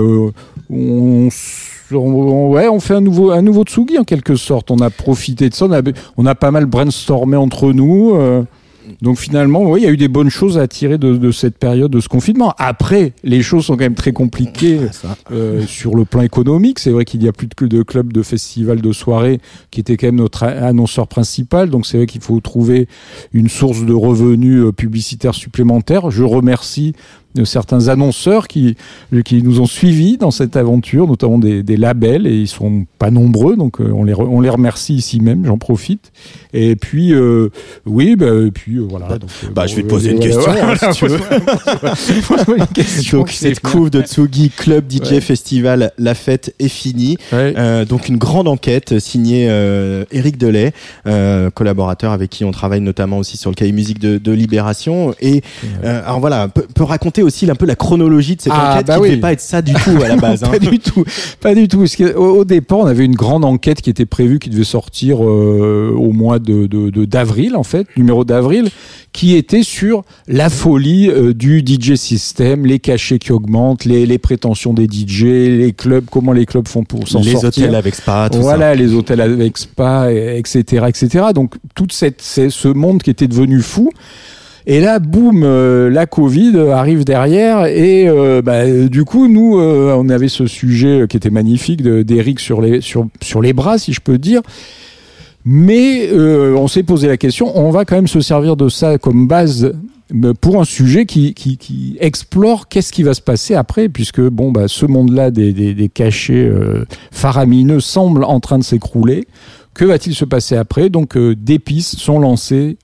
on, s- on- ouais, on fait un nouveau un nouveau Tsugi en quelque sorte. On a profité de ça, on a, on a pas mal brainstormé entre nous. euh, donc finalement, oui, il y a eu des bonnes choses à tirer de, de cette période de ce confinement. Après, les choses sont quand même très compliquées euh, sur le plan économique. C'est vrai qu'il n'y a plus de, de clubs, de festivals, de soirées, qui était quand même notre annonceur principal. Donc c'est vrai qu'il faut trouver une source de revenus euh, publicitaires supplémentaires. Je remercie de certains annonceurs qui, qui nous ont suivis dans cette aventure, notamment des, des labels, et ils sont pas nombreux, donc euh, on, les re- on les remercie ici même, j'en profite. Et puis, euh, oui, bah, et puis euh, voilà. donc, euh, Bah, bon, je vais te euh, poser une voilà, question, question. Donc cette couve de Tsugi Club DJ Ouais. Festival, la fête est finie. Ouais. Euh, donc une grande enquête signée euh, Eric Delay, euh, collaborateur avec qui on travaille notamment aussi sur le cahier musique de, de Libération. Et euh, alors voilà, peut, peut raconter aussi un peu la chronologie de cette Ah, enquête bah qui ne oui. devait pas être ça du tout à la base. hein. Pas du tout, pas du tout. Parce que au, départ, on avait une grande enquête qui était prévue, qui devait sortir euh, au mois de de- de- d'avril, en fait, numéro d'avril, qui était sur la folie euh, du DJ système, les cachets qui augmentent, les, les prétentions des DJ, les clubs, comment les clubs font pour s'en Les sortir. hôtels avec spa, tout voilà, les hôtels avec spa, et- etc., etc. Donc toute cette, c'est ce monde qui était devenu fou. Et là, boum, euh, la Covid arrive derrière et euh, bah, du coup, nous, euh, on avait ce sujet qui était magnifique de- d'Eric sur les sur sur les bras, si je peux dire. Mais on s'est posé la question, on va quand même se servir de ça comme base pour un sujet qui, qui, explore qu'est-ce qui va se passer après, puisque bon, bah, ce monde-là des, des, des cachets faramineux semble en train de s'écrouler. Que va-t-il se passer après? Donc des pistes sont lancées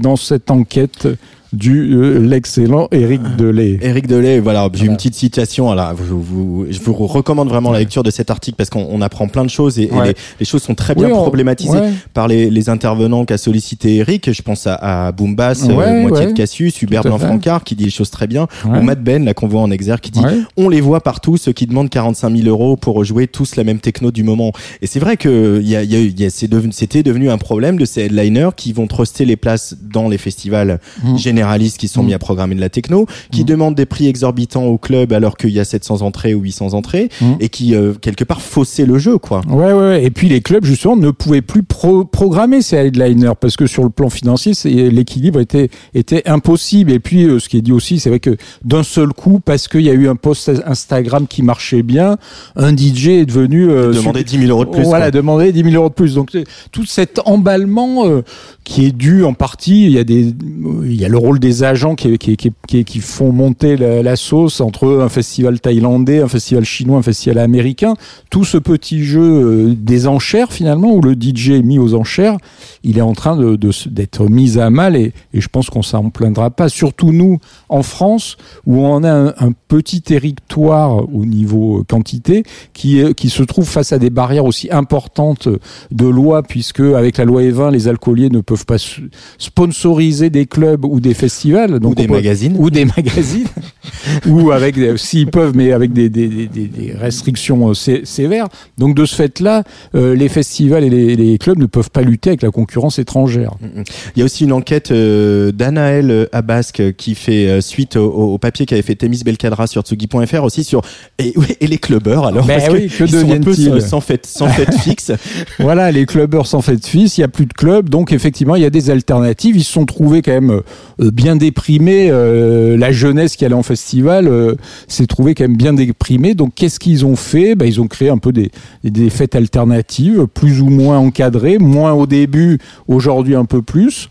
dans cette enquête du euh, l'excellent Éric Delay. Eric Delay, voilà, j'ai Voilà. une petite citation. Alors, vous, vous- je vous recommande vraiment la lecture de cet article parce qu'on on apprend plein de choses et, les, les choses sont très bien Oui, on- problématisées ouais. par les, les intervenants qu'a sollicité Eric. Je pense à, à Boom Bass, euh, Ouais, moitié ouais. de Cassius, Hubert. Blanc-Francard qui dit les choses très bien, ou Matt Ben, là qu'on voit en exergue, qui dit on les voit partout, ceux qui demandent 45 000 euros pour jouer tous la même techno du moment. Et c'est vrai que y a, y a, y a- c'est devenu- c'était devenu un problème de ces headliners qui vont truster les places dans les festivals Mm. Généralistes qui sont Mm. mis à programmer de la techno, qui Mm. demandent des prix exorbitants au club alors qu'il y a 700 entrées ou 800 entrées, Mm. et qui euh, quelque part faussaient le jeu, quoi. Ouais, ouais, ouais. Et puis les clubs, justement, ne pouvaient plus pro- programmer ces headliners parce que sur le plan financier, l'équilibre était, était impossible. Et puis, euh, ce qui est dit aussi, c'est vrai que d'un seul coup, parce qu'il y a eu un post Instagram qui marchait bien, un DJ est devenu... euh, Demander super- 10 000 euros de plus. Voilà, quoi. demander 10 000 euros de plus. Donc tout cet emballement euh, qui est dû en partie, il y a des, il y a le rôle des agents qui, font monter la, sauce entre un festival thaïlandais, un festival chinois, un festival américain. Tout ce petit jeu euh, des enchères finalement où le DJ est mis aux enchères, il est en train d'être mis à mal et, je pense qu'on s'en plaindra pas. Surtout nous en France où on a un, un petit territoire au niveau quantité qui, se trouve face à des barrières aussi importantes de loi, puisque avec la loi E20, les alcooliers ne peuvent pas sponsoriser des clubs ou des festivals. Donc ou des peut- magazines. Ou des magazines. ou avec, s'ils peuvent, mais avec des, des, des, des- des restrictions euh, sé- sévères. Donc de ce fait-là, euh, les festivals et les, les clubs ne peuvent pas lutter avec la concurrence étrangère. Il y a aussi une enquête euh, d'Anaël Abasque qui fait euh, suite au, au papier qu'avait fait Témis Belcadra sur Tsugi.fr aussi sur et, les clubbers alors Ben parce oui, que peu deviennent-ils sans fête sans fête fixe. voilà, les clubbers sans fait de fils, il y a plus de clubs, donc effectivement, il y a des alternatives. Ils se sont trouvés quand même euh, bien déprimés, euh, la jeunesse qui allait en festival euh, s'est trouvé quand même bien déprimé. Donc qu'est-ce qu'ils ont fait? Bah, Ils ont créé un peu des, des fêtes alternatives, plus ou moins encadrées, moins au début, aujourd'hui un peu plus.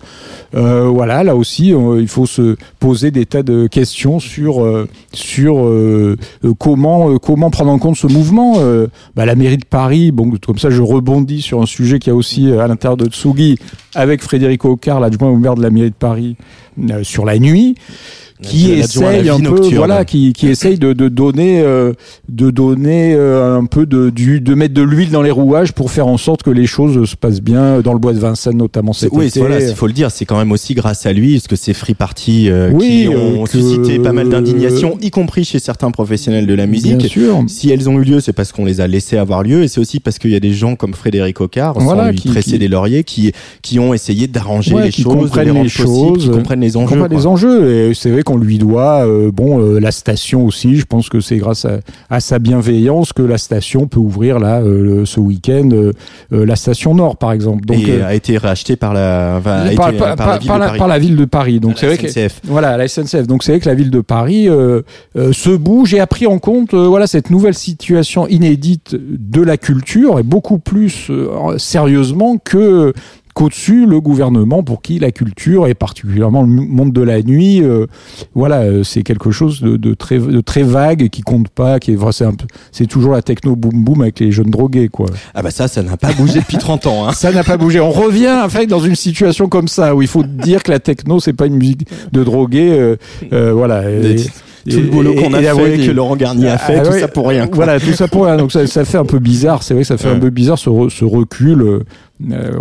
Voilà, là aussi, il faut se poser des de questions sur, euh, euh, euh, comment, comment prendre en compte ce mouvement. Bah, la mairie de Paris, comme ça je rebondis sur un sujet qui a aussi à l'intérieur de Tsugi avec Frédéric Ocard, l'adjoint au maire de la mairie de Paris, sur la nuit qui essaye un peu, nocturne. voilà, qui, qui essaye de, de donner, euh, de donner euh, un peu de, du, de mettre de l'huile dans les rouages pour faire en sorte que les choses se passent bien dans le bois de Vincennes notamment cet Oui, été. voilà, il faut le dire, c'est quand même aussi grâce à lui, parce que c'est Free Party euh, Oui, qui ont euh, que- suscité pas mal d'indignation, y compris chez certains professionnels de la musique. Bien sûr. Si elles ont eu lieu, c'est parce qu'on les a laissés avoir lieu, et c'est aussi parce qu'il y a des gens comme Frédéric sans Voilà, lui qui- tresser qui- des lauriers, qui qui ont essayé d'arranger Ouais, les qui choses, de comprennent les les rendre possibles, qui choses, comprennent les enjeux. comprend les quoi. enjeux et c'est vrai qu'on lui doit euh, bon euh, la station aussi je pense que c'est grâce à, à sa bienveillance que la station peut ouvrir là euh, ce week-end euh, euh, la station Nord par exemple donc et euh, a été racheté par la, enfin, par, été- par- par la ville par de la, Paris. par la ville de Paris donc c'est vrai que SNCF. voilà, la SNCF. Donc c'est vrai que la ville de Paris euh, euh, se bouge et a pris en compte euh, voilà cette nouvelle situation inédite de la culture et beaucoup plus euh, sérieusement que qu'au-dessus le gouvernement pour qui la culture et particulièrement le monde de la nuit euh, voilà euh, c'est quelque chose de, de très de très vague qui compte pas qui est c'est c'est toujours la techno boom boom avec les jeunes drogués quoi Ah bah ça, ça n'a pas bougé depuis 30 ans. Hein. ça n'a pas bougé. On revient en fait dans une situation comme ça où il faut dire que la techno c'est pas une musique de drogué. euh, euh, voilà. Et- Tout le boulot et- qu'on a et fait, que Laurent Garnier a fait, Ah tout ouais, ça pour rien. quoi. Voilà, tout ça pour rien. Donc ça, ça fait un peu bizarre. C'est vrai que ça fait Ouais. un peu bizarre ce, re- ce recul. euh, euh,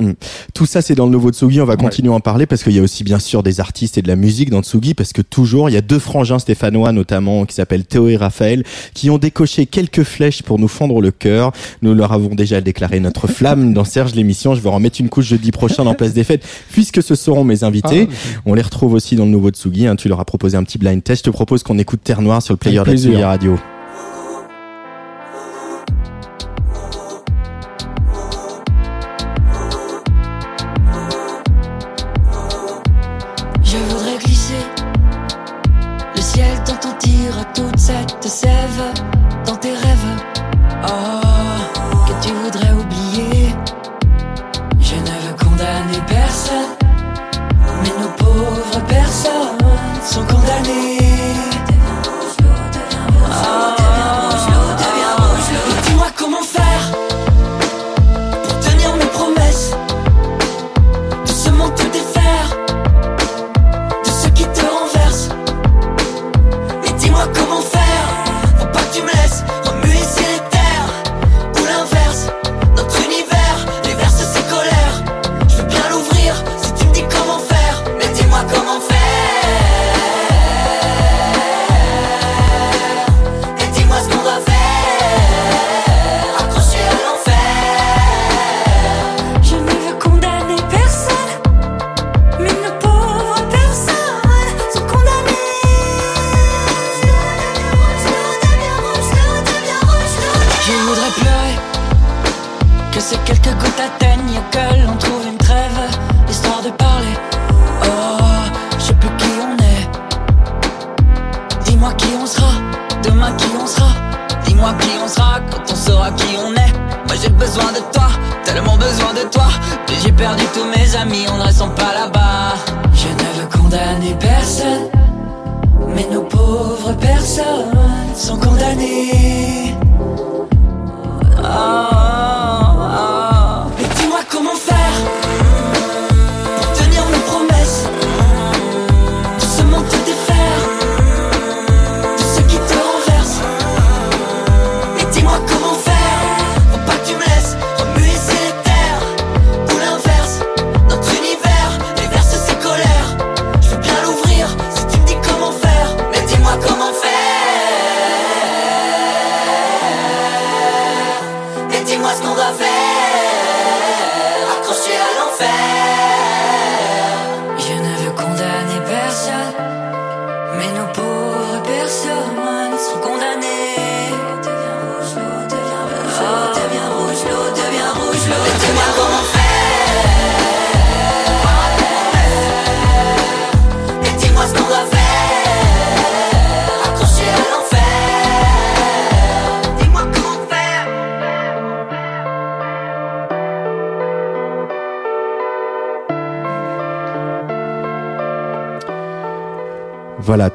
voilà. Tout ça, c'est dans le nouveau Tsugi. On va continuer à en parler parce qu'il y a aussi, bien sûr, des artistes et de la musique dans Tsugi parce que toujours, il y a deux frangins stéphanois, notamment, qui s'appellent Théo et Raphaël, qui ont décoché quelques flèches pour nous fendre le cœur. Nous leur avons déjà déclaré notre flamme dans Serge l'émission. Je vais en mettre une couche jeudi prochain dans Place des Fêtes puisque ce seront mes invités. On les retrouve aussi dans le nouveau Tsugi. hein. Tu leur as proposé un petit blind test. Je te propose qu'on écoute Terre Noire sur le player de Radio. Sont condamnées. Ah, Dis-moi qui on sera quand on saura qui on est. Moi j'ai besoin de toi, tellement besoin de toi. Mais j'ai perdu tous mes amis, on ne reste pas là-bas. Je ne veux condamner personne, mais nos pauvres personnes sont condamnées. Ah,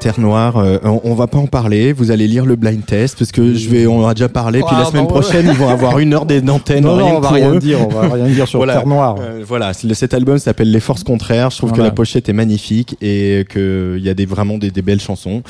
Terre Noire. euh, on, on va pas en parler. Vous allez lire le blind test parce que je vais. On en a déjà parlé. Puis Ah, la semaine non, prochaine, ils vont avoir une heure des- d'antenne. Non, non, que on va rien eux. dire, on va rien dire sur Voilà. Terre Noire. Euh, voilà, cet album s'appelle Les Forces Contraires. Je trouve que Voilà. la pochette est magnifique et qu'il y a des, vraiment des, des belles chansons.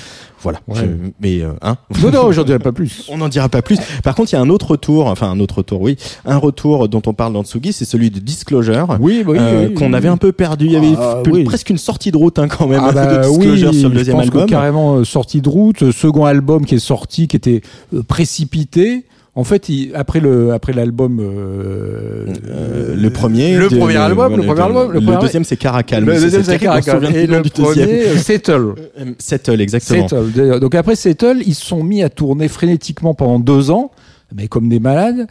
Voilà. Ouais. Je- mais euh, hein Non, non, j'en dirai pas plus. On n'en dira pas plus. Par contre, il y a un autre retour, enfin un autre retour, oui, un retour dont on parle dans Tsugi, c'est celui de Disclosure. Oui, oui, euh, oui, qu'on oui. avait un peu perdu. Il y avait Ah, oui. presque une sortie de route hein, quand même Ah bah de Disclosure sur le deuxième pense album. Carrément euh, sorti de route, euh, second album qui est sorti, qui était euh, précipité. En fait, il- après le après l'album, euh, Euh, le premier, le de- premier album, le le- premier album, le, premier- deuxième c'est Caracal. le deuxième c'est Caracal et le premier Settle. Settle, exactement. Settle. Donc après Settle, ils se sont mis à tourner frénétiquement pendant deux ans, mais comme des malades.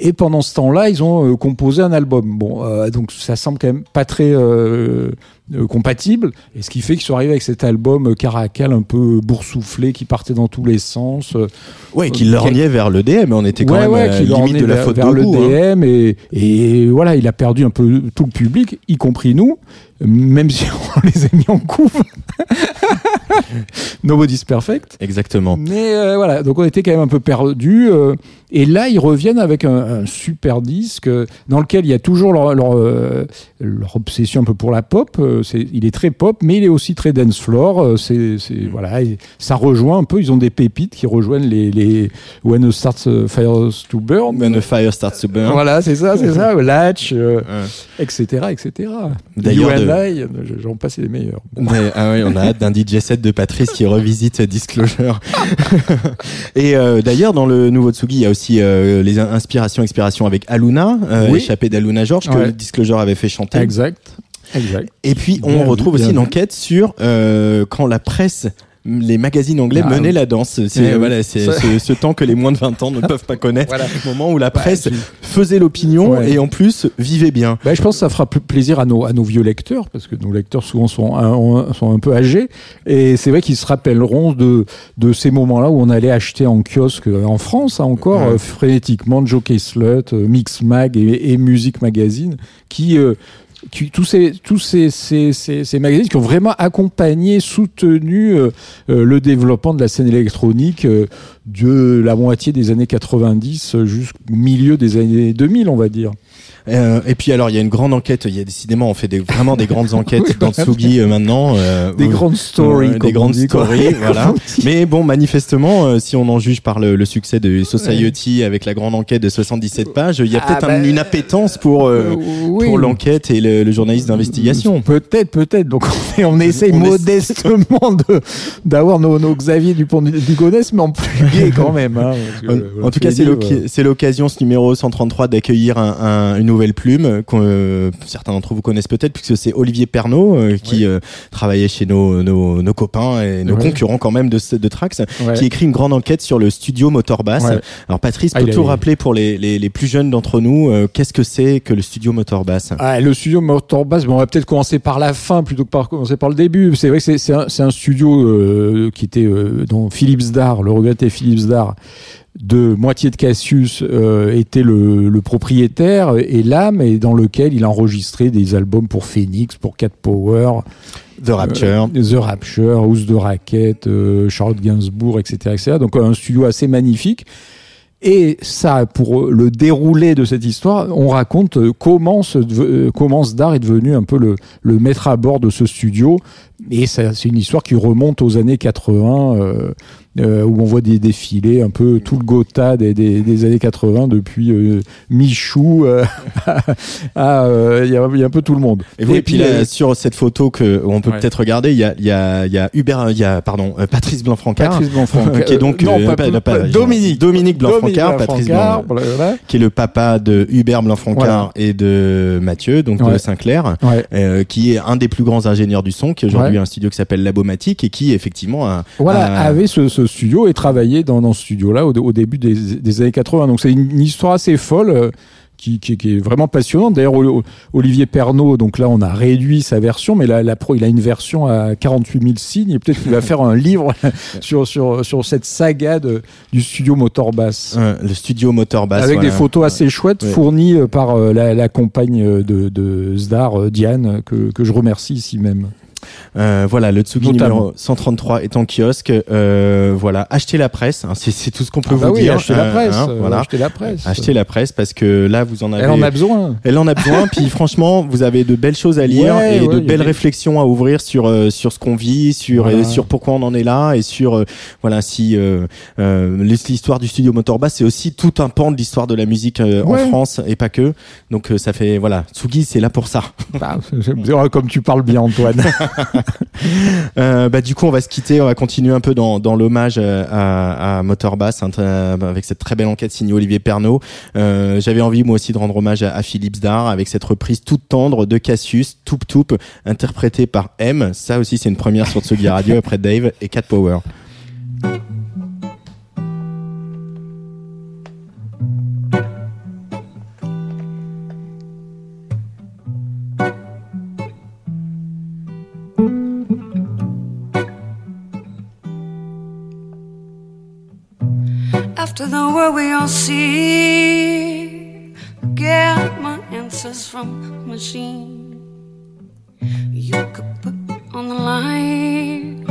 Et pendant ce temps-là, ils ont euh, composé un album. Bon, euh, donc ça semble quand même pas très euh, euh, compatible. Et ce qui fait qu'ils sont arrivés avec cet album euh, Caracal un peu boursouflé, qui partait dans tous les sens. euh, Ouais, qui lorgnait vers le DM, mais on était quand ouais, même ouais, à limite de la vers, faute vers le goût. hein. Et, et voilà, il a perdu un peu tout le public, y compris nous, même si on les a mis en couve. Nobody's perfect. Exactement. Mais euh, voilà, donc on était quand même un peu perdus. euh, et là, ils reviennent avec un, un super disque euh, dans lequel il y a toujours leur, leur, euh, leur obsession un peu pour la pop. Euh, il est très pop, mais il est aussi très dance floor. euh, c'est, c'est, voilà, ça rejoint un peu. Ils ont des pépites qui rejoignent les, les When the Starts uh, Fires to Burn. When the fire starts to burn. Voilà, c'est ça, c'est ça. Latch, euh, Ouais. etc., etc. D'ailleurs, de- I, j'en passe les meilleurs. Mais, ah ouais, on a hâte d'un DJ set de Patrice qui revisite Disclosure. Et euh, d'ailleurs, dans le nouveau Tsugi, il y a aussi euh, les in- inspirations, expirations avec Aluna, euh, Oui. échappée d'Aluna George, que Ouais. Disclosure avait fait chanter. Exact. Exact. Et puis, on Bien retrouve aussi bien une enquête sur euh, quand la presse les magazines anglais Ah, menaient oui. la danse. C'est Eh oui. voilà, c'est ce, ce temps que les moins de 20 ans ne peuvent pas connaître. Voilà. Le moment où la presse puis- faisait l'opinion Ouais. et en plus vivait bien. Bah, je pense que ça fera plus plaisir à nos, à nos vieux lecteurs, parce que nos lecteurs souvent sont un, sont un peu âgés. Et c'est vrai qu'ils se rappelleront de, de ces moments-là où on allait acheter en kiosque, euh, en France hein, encore, Ouais. euh, frénétiquement, Jockey Slut, euh, Mix Mag et, et Music Magazine, qui... euh, tous ces tous ces, ces, ces, ces magazines qui ont vraiment accompagné, soutenu euh, euh, le développement de la scène électronique euh, de la moitié des années 90 jusqu'au milieu des années 2000, on va dire. Euh, et puis alors, il y a une grande enquête. Il y a décidément, on fait des, vraiment des grandes enquêtes Oui, dans Tsugi euh, maintenant. euh, Des grandes stories, Ouais, des grandes dit, stories, voilà. Mais bon, manifestement, euh, si on en juge par le, le succès de Society avec la grande enquête de 77 pages, il y a Ah peut-être un- bah, une appétence pour oui. pour l'enquête et le, le journaliste d'investigation. Peut-être, peut-être. Donc on, on essaye On modestement de d'avoir nos, nos Xavier Dupont du Gonesse, mais en plus gay quand même. hein, que, En, en tout cas, c'est l'occasion, ce numéro 133, d'accueillir un, un- une nouvelle plume qu'on, euh, certains d'entre vous connaissent peut-être, puisque c'est Olivier Pernaud euh, qui euh, travaillait chez nos, nos, nos copains et nos concurrents quand même de, de Trax, Ouais. qui écrit une grande enquête sur le studio Motor Bass. Ouais. Alors Patrice, Ah, peux-tu a- rappeler pour les, les, les plus jeunes d'entre nous, qu'est-ce que c'est que le studio Motor Bass Ah, le studio Motor Bass, bon, on va peut-être commencer par la fin plutôt que par commencer par le début. C'est vrai que c'est- un, studio euh, qui était euh, dont Philips Dar, le regretté Philips Dar, de moitié de Cassius euh, était le, le propriétaire et l'âme et dans lequel il a enregistré des albums pour Phoenix, pour Cat Power, The Rapture. Euh, The Rapture, House de Racket, euh, Charlotte Gainsbourg, etc., etc. Donc un studio assez magnifique. Et ça, pour le déroulé de cette histoire, on raconte comment, ce, comment Sdar est devenu un peu le, le maître à bord de ce studio. Et ça, c'est une histoire qui remonte aux années 80, euh, où on voit des défilés, un peu tout le Gotha des, des, des années 80, depuis euh, Michou euh, à... euh, Il y, a, il y a un peu tout le monde. Et, puis là, sur cette photo que on peut Ouais. peut-être regarder, il y a, il y a, y a Hubert, il y a pardon, euh, Patrice Blanc-Francard, Patrice Blanc-Francard. qui est donc non, euh, pas, pas- pas- pas- Dominique. Dominique Blanc-Francard, Patrice Blanc-Francard, Blanc, voilà. qui est le papa de Hubert Blanc-Francard et de Mathieu, donc de Ouais. Sinclair, Ouais. euh, qui est un des plus grands ingénieurs du son, qui aujourd'hui Ouais. a un studio qui s'appelle Labomatic et qui effectivement a, Voilà, a- avait ce, ce studio et travaillait dans, dans ce studio-là au, au début des, des années 80. Donc c'est une, une histoire assez folle. euh, Qui, qui, qui est vraiment passionnante. D'ailleurs, Oli- Olivier Pernaud, donc là, on a réduit sa version, mais là, la pro, il a une version à 48 000 signes et peut-être qu'il va faire un livre sur, sur, sur cette saga de, du studio Motor Bass. euh, le studio Motor Bass, Avec voilà. des photos assez chouettes Ouais. fournies euh, par euh, la, la compagne de, de Zdar, Diane, que, que je remercie ici même. Euh, voilà, le Tsugi Notamment. numéro 133 est en kiosque. Euh, voilà, achetez la presse. hein, c'est tout ce qu'on peut Ah bah vous oui, dire. achetez la Euh, presse. hein, voilà, Achetez la presse. achetez la presse parce que là, vous en avez. Elle en a besoin. Elle en a besoin. puis franchement, vous avez de belles choses à lire Ouais, et ouais, de belles réflexions à ouvrir sur euh, sur ce qu'on vit, sur Voilà. et sur pourquoi on en est là et sur euh, voilà si l'histoire du studio Motorbass, c'est aussi tout un pan de l'histoire de la musique euh, Ouais. en France et pas que. Donc euh, ça fait voilà, Tsugi, c'est là pour ça. Bah, comme tu parles bien, Antoine. Euh, bah du coup on va se quitter, on va continuer un peu dans, dans l'hommage euh, à, à Motorbass hein, euh, avec cette très belle enquête signée Olivier Pernaud. Euh, J'avais envie moi aussi de rendre hommage à, à Philippe Zdar avec cette reprise toute tendre de Cassius, Toup Toup, interprétée par M. Ça aussi c'est une première sur Tsugi Radio après Dave et Cat Power. All see, get my answers from machine. You could put on the line,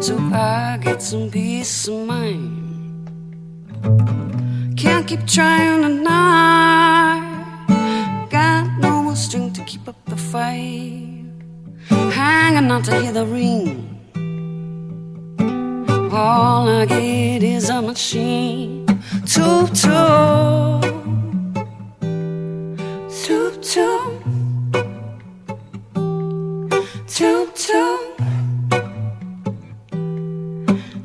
so I get some peace of mind. Can't keep trying to deny, got no more strength to keep up the fight. Hanging on to hear the ring. All I get is a machine tum tum tum tum tum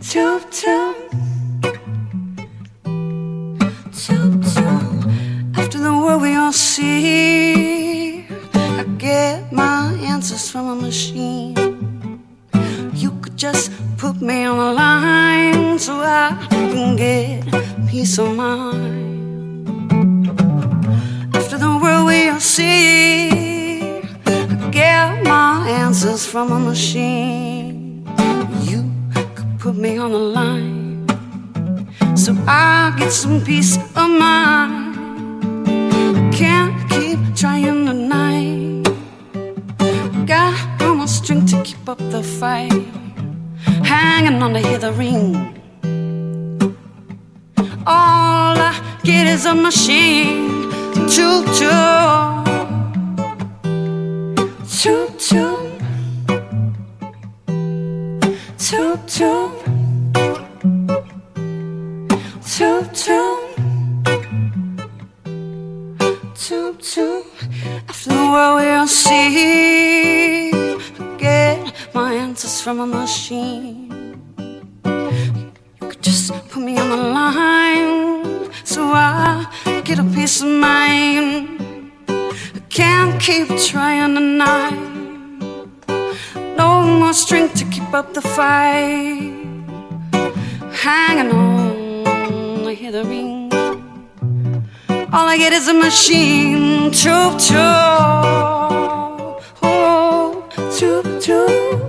tum tum tum after the world we all see I get my answers from a machine. Just put me on the line so I can get peace of mind. After the world we all see, I get my answers from a machine. You could put me on the line so I get some peace of mind. I can't keep trying tonight. Got no more strength to keep up the fight. Hanging on to hear the ring. All I get is a machine. Choo choo. Choo choo. Choo choo. Choo choo. Choo choo. After the world we all from a machine. You could just put me on the line so I get a peace of mind. I can't keep trying tonight. No more strength to keep up the fight. Hanging on, I hear the ring. All I get is a machine. Choop choop. Oh, choop. Choop.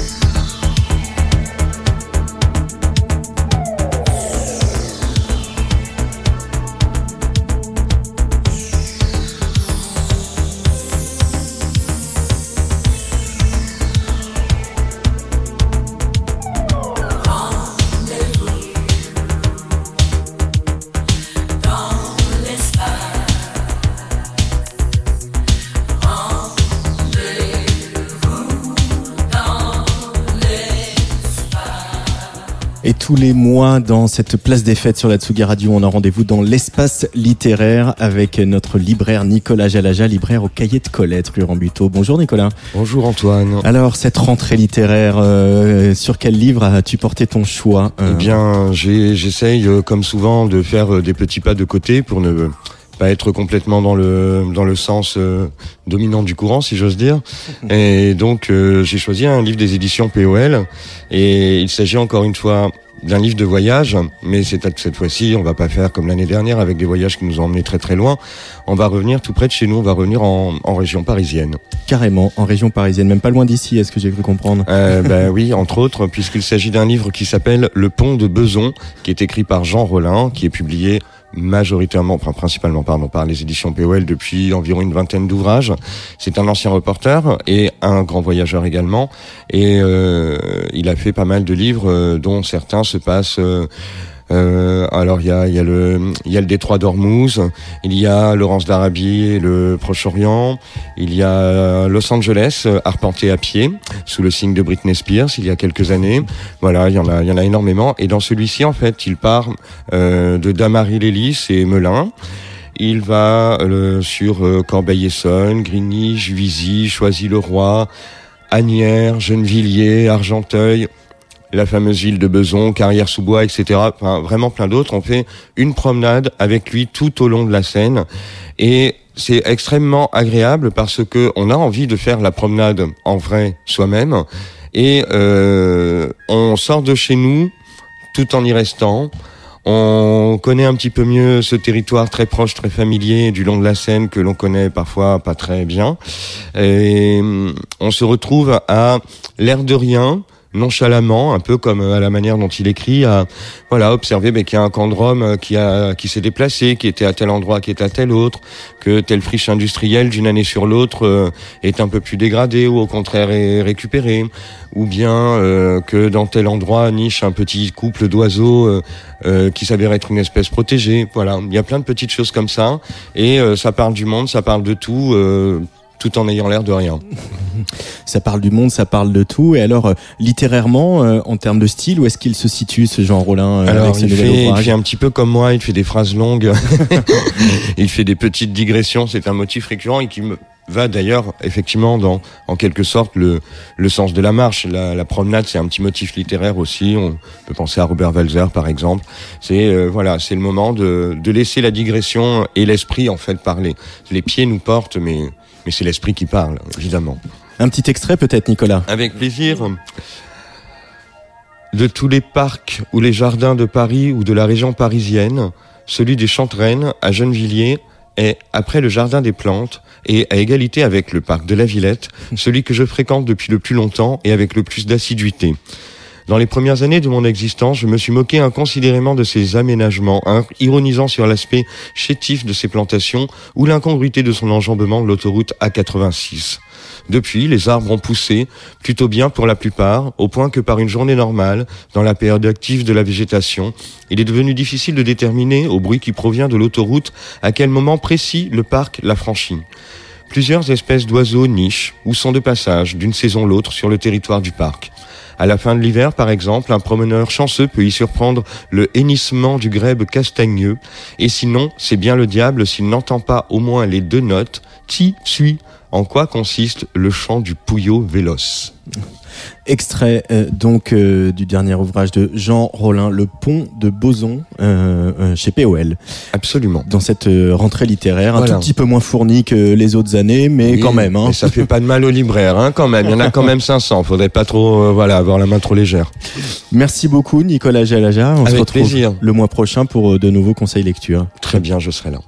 Tous les mois dans cette place des fêtes sur la Tsugi Radio, on a rendez-vous dans l'espace littéraire avec notre libraire Nicolas Jalaja, libraire au cahier de Colette, rue Rambuteau. Bonjour Nicolas. Bonjour Antoine. Alors cette rentrée littéraire, euh, sur quel livre as-tu porté ton choix euh, Eh bien, j'essaye, euh, comme souvent, de faire euh, des petits pas de côté pour ne pas être complètement dans le dans le sens euh, dominant du courant, si j'ose dire. Et donc, euh, j'ai choisi un livre des éditions POL. Et il s'agit encore une fois d'un livre de voyage, mais c'est cette fois-ci, on va pas faire comme l'année dernière avec des voyages qui nous ont emmenés très très loin. On va revenir tout près de chez nous. On va revenir en, en région parisienne. Carrément, en région parisienne, même pas loin d'ici, est-ce que j'ai cru comprendre Euh, ben oui, entre autres, puisqu'il s'agit d'un livre qui s'appelle Le Pont de Beson, qui est écrit par Jean Rollin, qui est publié majoritairement, enfin principalement pardon, par les éditions POL depuis environ une vingtaine d'ouvrages. C'est un ancien reporter et un grand voyageur également. Et euh, il a fait pas mal de livres, euh, dont certains se passent. Euh, euh, alors il y a, le détroit d'Ormuz, il y a Laurence d'Arabie et le Proche-Orient, il y a Los Angeles euh, arpenté à pied sous le signe de Britney Spears il y a quelques années. Voilà, il y en a il y en a énormément et dans celui-ci en fait, il part euh, de Damary-Lélis et Melun. Il va euh, sur euh, Corbeil-Essonnes, Grigny, Juvisy, Choisy-le-Roi, Agnières, Gennevilliers, Argenteuil, la fameuse ville de Beson, Carrière-sous-Bois, etc. Enfin, vraiment plein d'autres. On fait une promenade avec lui tout au long de la Seine. Et c'est extrêmement agréable parce que on a envie de faire la promenade en vrai soi-même. Et euh, on sort de chez nous tout en y restant. On connaît un petit peu mieux ce territoire très proche, très familier du long de la Seine que l'on connaît parfois pas très bien. Et on se retrouve à l'air de rien, nonchalamment, un peu comme euh, à la manière dont il écrit, à voilà observer ben, qu'il y a un camp euh, qui qui s'est déplacé, qui était à tel endroit, qui est à tel autre, que telle friche industrielle d'une année sur l'autre euh, est un peu plus dégradée ou au contraire est récupérée, ou bien que dans tel endroit niche un petit couple d'oiseaux qui s'avère être une espèce protégée. Voilà, il y a plein de petites choses comme ça, et ça parle du monde, ça parle de tout. Tout en ayant l'air de rien. Ça parle du monde, ça parle de tout. Et alors, euh, littérairement, euh, en termes de style, où est-ce qu'il se situe, ce Jean Rollin, euh, Alors, avec il fait, il fait un petit peu comme moi, il fait des phrases longues, il fait des petites digressions, c'est un motif récurrent et qui me va d'ailleurs effectivement dans, en quelque sorte, le, le sens de la marche. La, la promenade, c'est un petit motif littéraire aussi. On peut penser à Robert Walzer, par exemple. C'est euh, voilà, c'est le moment de, de laisser la digression et l'esprit en fait parler. Les pieds nous portent, mais mais c'est l'esprit qui parle, évidemment. Un petit extrait peut-être, Nicolas. Avec plaisir. De tous les parcs ou les jardins de Paris ou de la région parisienne, celui des Chantereines à Gennevilliers est, après le jardin des plantes, et à égalité avec le parc de la Villette, celui que je fréquente depuis le plus longtemps et avec le plus d'assiduité. Dans les premières années de mon existence, je me suis moqué inconsidérément de ces aménagements, hein, ironisant sur l'aspect chétif de ces plantations ou l'incongruité de son enjambement de l'autoroute A86. Depuis, les arbres ont poussé, plutôt bien pour la plupart, au point que par une journée normale, dans la période active de la végétation, il est devenu difficile de déterminer, au bruit qui provient de l'autoroute, à quel moment précis le parc l'a franchi. Plusieurs espèces d'oiseaux nichent ou sont de passage d'une saison l'autre sur le territoire du parc. À la fin de l'hiver, par exemple, un promeneur chanceux peut y surprendre le hennissement du grèbe castagneux, et sinon, c'est bien le diable s'il n'entend pas au moins les deux notes. Ti, suis, en quoi consiste le chant du pouillot véloce. Extrait euh, donc euh, du dernier ouvrage de Jean Rollin, Le Pont de Boson, euh, euh, chez POL. Absolument. Dans cette euh, rentrée littéraire, un tout petit peu moins fournie que les autres années, mais Oui, quand même. Hein. mais ça fait pas de mal aux libraires, hein, quand même. Il y en a quand même 500. Faudrait pas trop, euh, voilà, avoir la main trop légère. Merci beaucoup, Nicolas Jalaja. On se Avec retrouve plaisir. le mois prochain pour de nouveaux conseils lecture. Très bien, je serai là.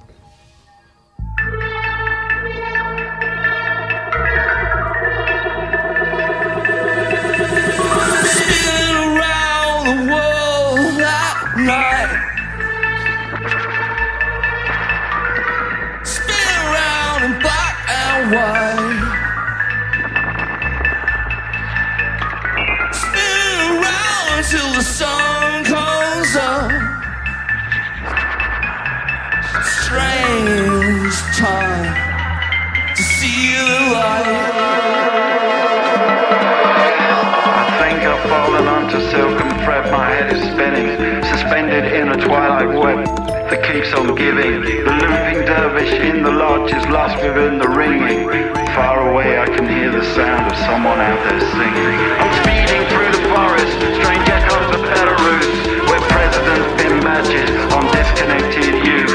A twilight web that keeps on giving. The looping dervish in the lodge is lost within the ringing. Far away I can hear the sound of someone out there singing. I'm speeding through the forest, strange echoes of Belarus, where presidents pin badges on disconnected youth.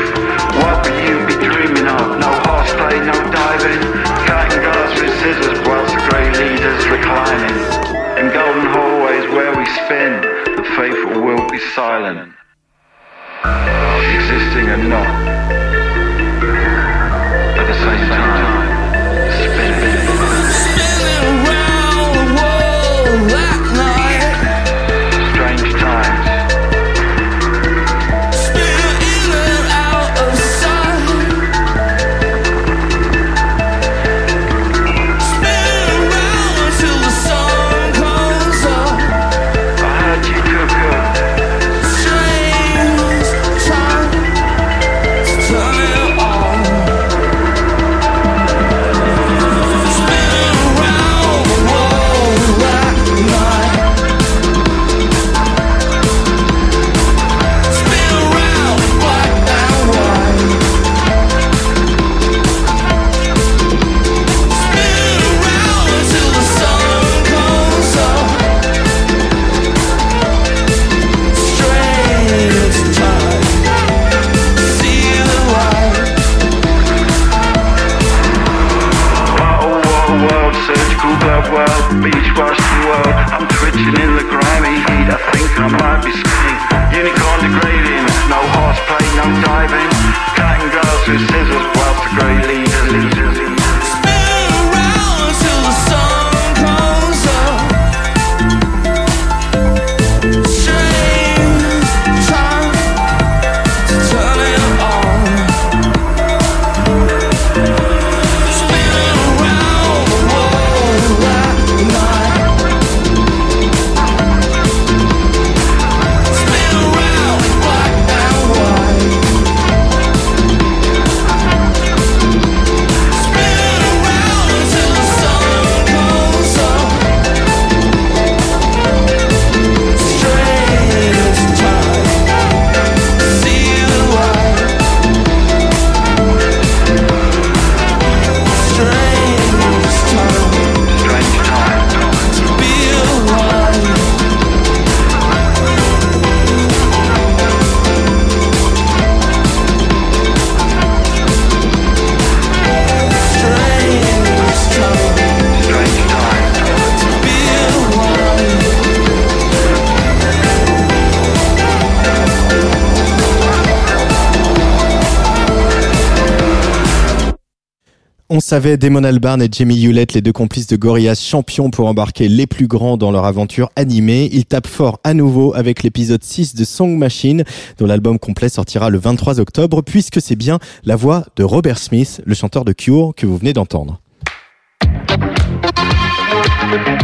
On savait Damon Albarn et Jamie Hewlett, les deux complices de Gorillaz, champions pour embarquer les plus grands dans leur aventure animée. Ils tapent fort à nouveau avec l'épisode 6 de Song Machine, dont l'album complet sortira le 23 octobre, puisque c'est bien la voix de Robert Smith, le chanteur de Cure, que vous venez d'entendre.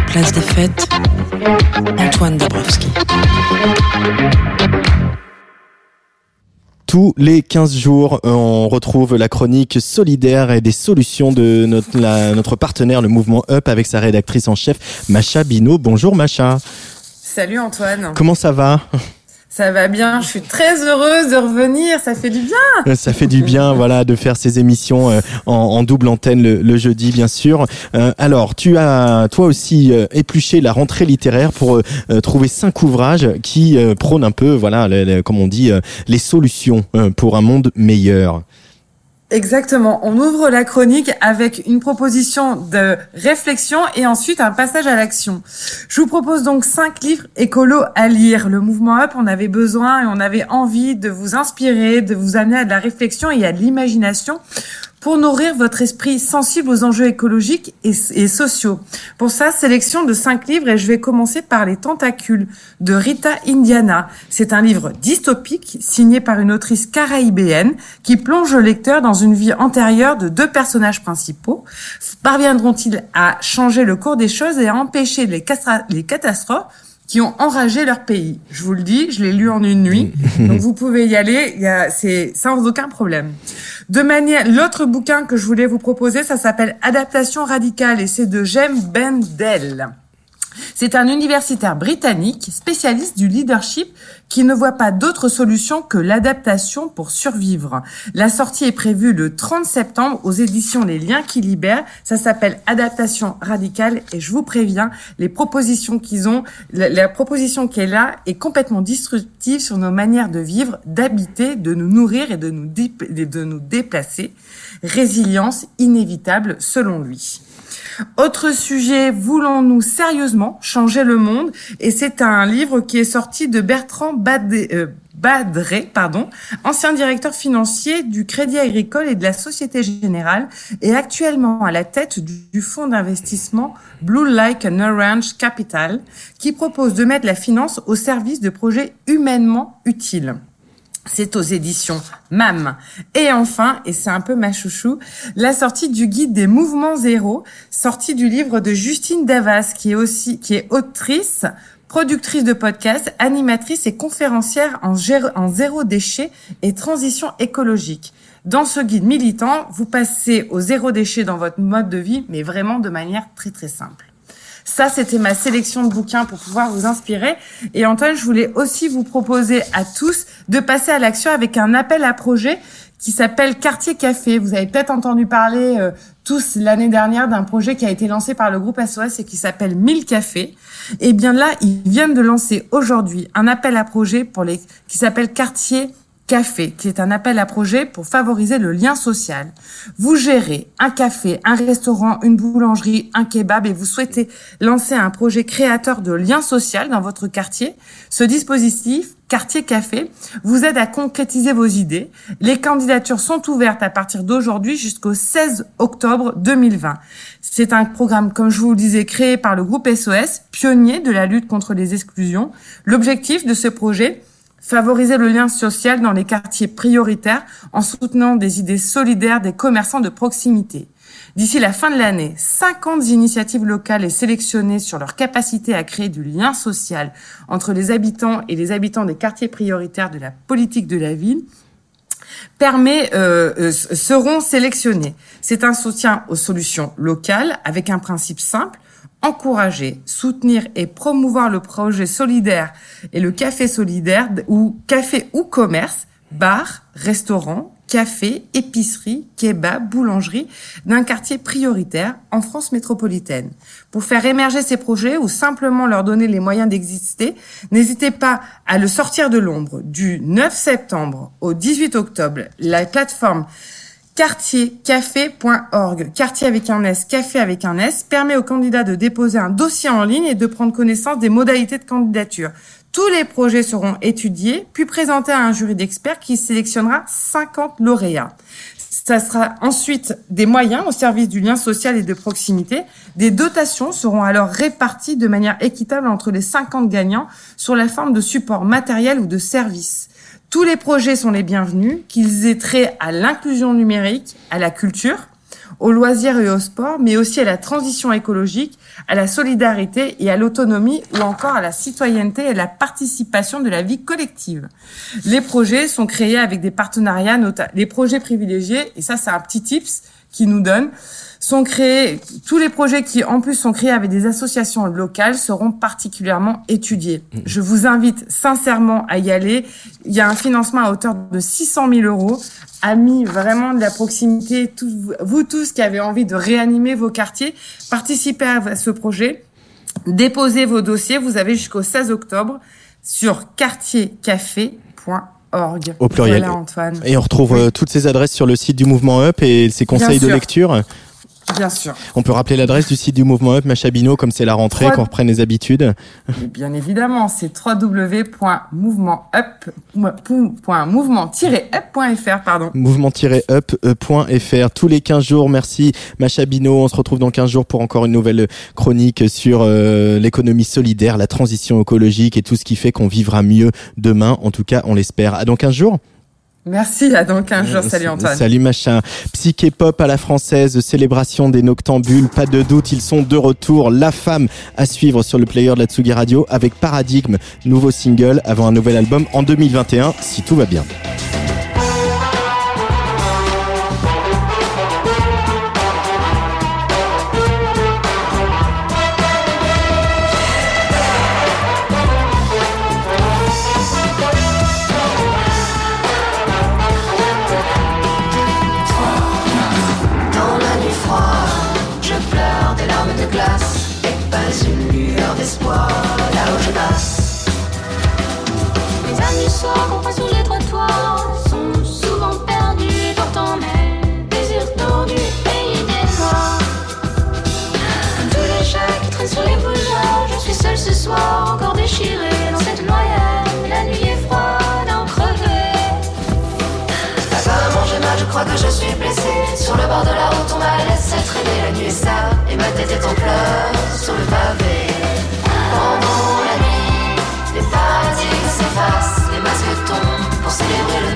Place des fêtes, Antoine Dabrowski. Tous les 15 jours, on retrouve la chronique solidaire et des solutions de notre, la- notre partenaire, le mouvement Up, avec sa rédactrice en chef, Macha Bino. Bonjour Macha. Salut Antoine. Comment ça va? Ça va bien, je suis très heureuse de revenir, ça fait du bien. Euh, Ça fait du bien, voilà, de faire ces émissions euh, en, en double antenne le, le jeudi, bien sûr. Euh, alors, tu as toi aussi euh, épluché la rentrée littéraire pour euh, trouver cinq ouvrages qui prônent un peu, voilà, comme on dit, les solutions pour un monde meilleur. Exactement, on ouvre la chronique avec une proposition de réflexion et ensuite un passage à l'action. Je vous propose donc cinq livres écolos à lire. Le mouvement Up, on avait besoin et on avait envie de vous inspirer, de vous amener à de la réflexion et à de l'imagination pour nourrir votre esprit sensible aux enjeux écologiques et, sociaux. Pour ça, sélection de cinq livres et je vais commencer par Les Tentacules de Rita Indiana. C'est un livre dystopique signé par une autrice caraïbéenne qui plonge le lecteur dans une vie antérieure de deux personnages principaux. Parviendront-ils à changer le cours des choses et à empêcher les catastrophes? Qui ont enragé leur pays. Je vous le dis, je l'ai lu en une nuit, donc vous pouvez y aller, il y a, c'est sans aucun problème. De manière, l'autre bouquin que je voulais vous proposer, ça s'appelle Adaptation radicale et c'est de Jem Bendel. C'est un universitaire britannique spécialiste du leadership qui ne voit pas d'autre solution que l'adaptation pour survivre. La sortie est prévue le 30 septembre aux éditions Les Liens qui libèrent. Ça s'appelle Adaptation radicale et je vous préviens, les propositions qu'ils ont, la, proposition qui est là est complètement disruptive sur nos manières de vivre, d'habiter, de nous nourrir et de nous déplacer. Résilience inévitable selon lui. Autre sujet, voulons-nous sérieusement changer le monde? Et c'est un livre qui est sorti de Bertrand Badé, euh, Badré, pardon, ancien directeur financier du Crédit Agricole et de la Société Générale, et actuellement à la tête du, fonds d'investissement Blue Like an Orange Capital, qui propose de mettre la finance au service de projets humainement utiles. C'est aux éditions MAM. Et enfin, et c'est un peu ma chouchou, la sortie du guide des mouvements zéro, sortie du livre de Justine Davas, qui est aussi, qui est autrice, productrice de podcasts, animatrice et conférencière en, en zéro déchet et transition écologique. Dans ce guide militant, vous passez au zéro déchet dans votre mode de vie, mais vraiment de manière très très simple. Ça, c'était ma sélection de bouquins pour pouvoir vous inspirer. Et Antoine, je voulais aussi vous proposer à tous de passer à l'action avec un appel à projet qui s'appelle Quartier Café. Vous avez peut-être entendu parler euh, tous l'année dernière d'un projet qui a été lancé par le groupe SOS et qui s'appelle 1000 Cafés. Et bien là, ils viennent de lancer aujourd'hui un appel à projet pour les qui s'appelle Quartier Café, qui est un appel à projet pour favoriser le lien social. Vous gérez un café, un restaurant, une boulangerie, un kebab et vous souhaitez lancer un projet créateur de lien social dans votre quartier. Ce dispositif, Quartier Café, vous aide à concrétiser vos idées. Les candidatures sont ouvertes à partir d'aujourd'hui jusqu'au 16 octobre 2020. C'est un programme, comme je vous le disais, créé par le groupe SOS, pionnier de la lutte contre les exclusions. L'objectif de ce projet, favoriser le lien social dans les quartiers prioritaires en soutenant des idées solidaires des commerçants de proximité. D'ici la fin de l'année, 50 initiatives locales est sélectionnées sur leur capacité à créer du lien social entre les habitants et les habitants des quartiers prioritaires de la politique de la ville euh, euh, seront sélectionnés. C'est un soutien aux solutions locales avec un principe simple encourager, soutenir et promouvoir le projet solidaire et le café solidaire ou café ou commerce, bar, restaurant, café, épicerie, kebab, boulangerie d'un quartier prioritaire en France métropolitaine. Pour faire émerger ces projets ou simplement leur donner les moyens d'exister, n'hésitez pas à le sortir de l'ombre. Du 9 septembre au 18 octobre, la plateforme quartiercafé.org, quartier avec un S, café avec un S, permet aux candidats de déposer un dossier en ligne et de prendre connaissance des modalités de candidature. Tous les projets seront étudiés, puis présentés à un jury d'experts qui sélectionnera 50 lauréats. Ça sera ensuite des moyens au service du lien social et de proximité. Des dotations seront alors réparties de manière équitable entre les 50 gagnants sur la forme de support matériel ou de services. Tous les projets sont les bienvenus, qu'ils aient trait à l'inclusion numérique, à la culture, aux loisirs et au sport, mais aussi à la transition écologique, à la solidarité et à l'autonomie ou encore à la citoyenneté et la participation de la vie collective. Les projets sont créés avec des partenariats, les projets privilégiés, et ça c'est un petit tips qui nous donne, sont créés, tous les projets qui en plus sont créés avec des associations locales seront particulièrement étudiés. Je vous invite sincèrement à y aller. Il y a un financement à hauteur de 600 000 euros. Amis vraiment de la proximité, tous- vous tous qui avez envie de réanimer vos quartiers, participez à ce projet. Déposez vos dossiers. Vous avez jusqu'au 16 octobre sur quartiercafé.org. Au pluriel. Voilà, Antoine. Et on retrouve euh, toutes ces adresses sur le site du Mouvement Up et ses conseils de lecture. Bien sûr. On peut rappeler l'adresse du site du Mouvement Up, Macha Bino, comme c'est la rentrée, qu'on reprenne les habitudes. Et bien évidemment, c'est www.mouvement-up.fr, pardon. mouvement-up.fr tous les 15 jours. Merci Macha Bino. On se retrouve dans 15 jours pour encore une nouvelle chronique sur euh, l'économie solidaire, la transition écologique et tout ce qui fait qu'on vivra mieux demain. En tout cas, on l'espère. À dans 15 jours. Merci, à dans 15 jours. Salut Antoine. Euh, Salut machin. Psyché pop à la française, célébration des noctambules, pas de doute, ils sont de retour. La femme à suivre sur le player de la Tsugi Radio avec Paradigme, nouveau single avant un nouvel album en 2021, si tout va bien. ce soir encore déchiré dans cette noyade. La nuit est froide, en crevé. Ce matin, mon j'ai mal, je crois que je suis blessé. Sur le bord de la route, on m'a laissé traîner. La nuit est sale et ma tête est en pleurs sur le pavé. Pendant la nuit, les paradis s'effacent, les masques tombent pour célébrer le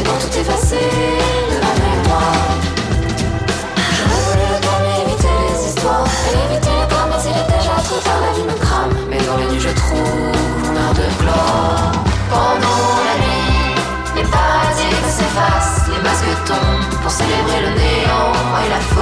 c'est bon, tout effacé de ma mémoire. Je voulu le éviter les histoires, éviter le corps, mais il est déjà trop tard, la vie me crame. Mais dans les nuits, je trouve mon heure de gloire. Pendant la nuit, les parasites s'effacent, les masques tombent pour célébrer le néant et la folie.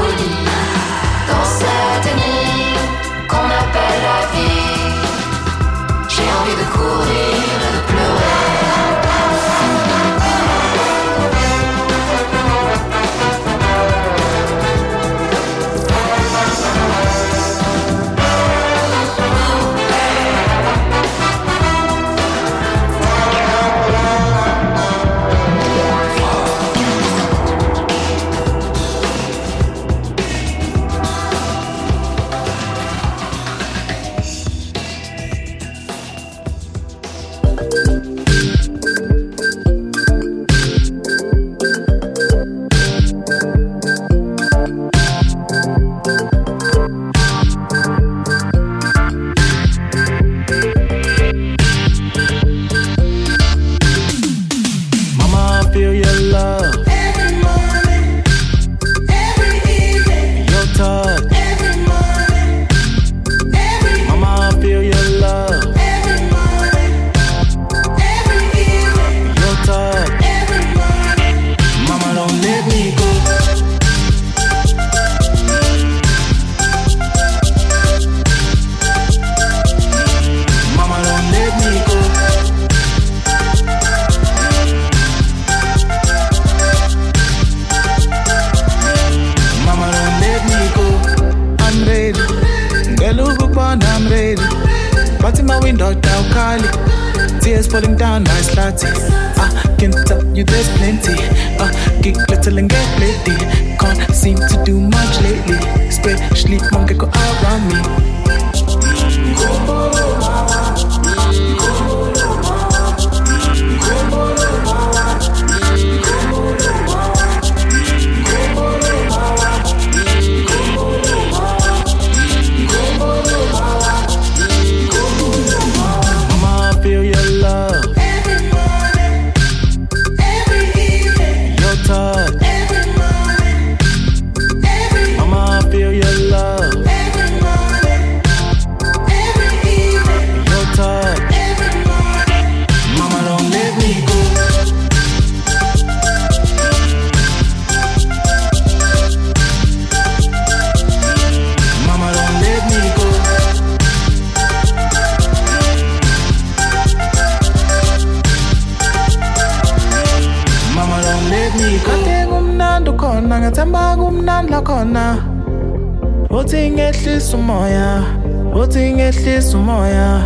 umoya uthi ngehlisa umoya.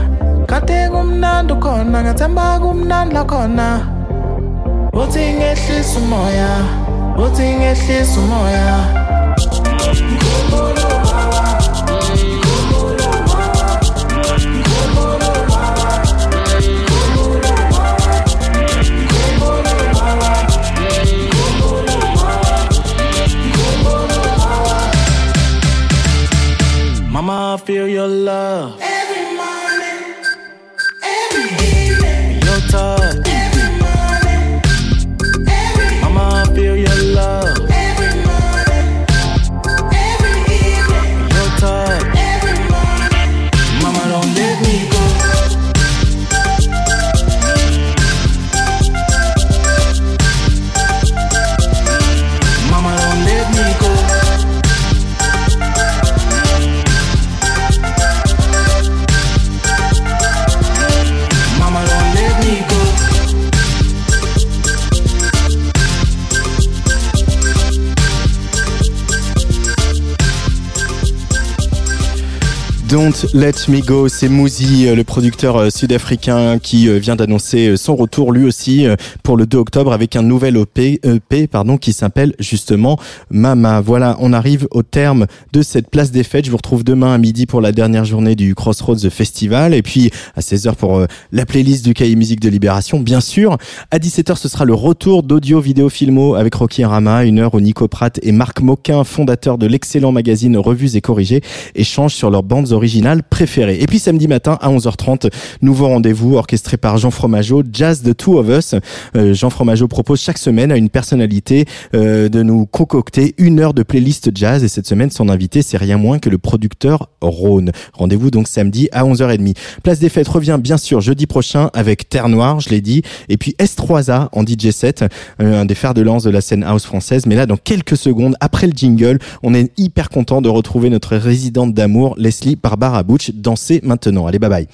Kade kumnandi khona ngathemba kumnandi la khona uthi ngehlisa umoya uthi ngehlisa umoya. feel your love. Let Me Go, c'est Mouzi, euh, le producteur euh, sud-africain qui euh, vient d'annoncer son retour lui aussi pour le 2 octobre avec un nouvel EP, EP pardon, qui s'appelle justement Mama. Voilà, on arrive au terme de cette place des fêtes. Je vous retrouve demain à midi pour la dernière journée du Crossroads Festival et puis à 16h pour la playlist du cahier musique de Libération, bien sûr. À 17h, ce sera le retour d'audio, vidéo, filmo avec Rocky Rama, une heure où Nico Pratt et Marc Moquin, fondateurs de l'excellent magazine Revues et Corrigés, échangent sur leurs bandes originales Et puis samedi matin à 11h30, nouveau rendez-vous orchestré par Jean Fromageau, Jazz The Two of Us. Euh, Jean Fromageau propose chaque semaine à une personnalité euh, de nous concocter une heure de playlist jazz et cette semaine son invité c'est rien moins que le producteur Rhône. Rendez-vous donc samedi à 11h30. Place des fêtes revient bien sûr jeudi prochain avec Terre Noire, je l'ai dit, et puis S3A en DJ set, euh, un des fers de lance de la scène house française. Mais là, dans quelques secondes, après le jingle, on est hyper content de retrouver notre résidente d'amour, Leslie Barbara Butch, danser maintenant. Allez, bye bye.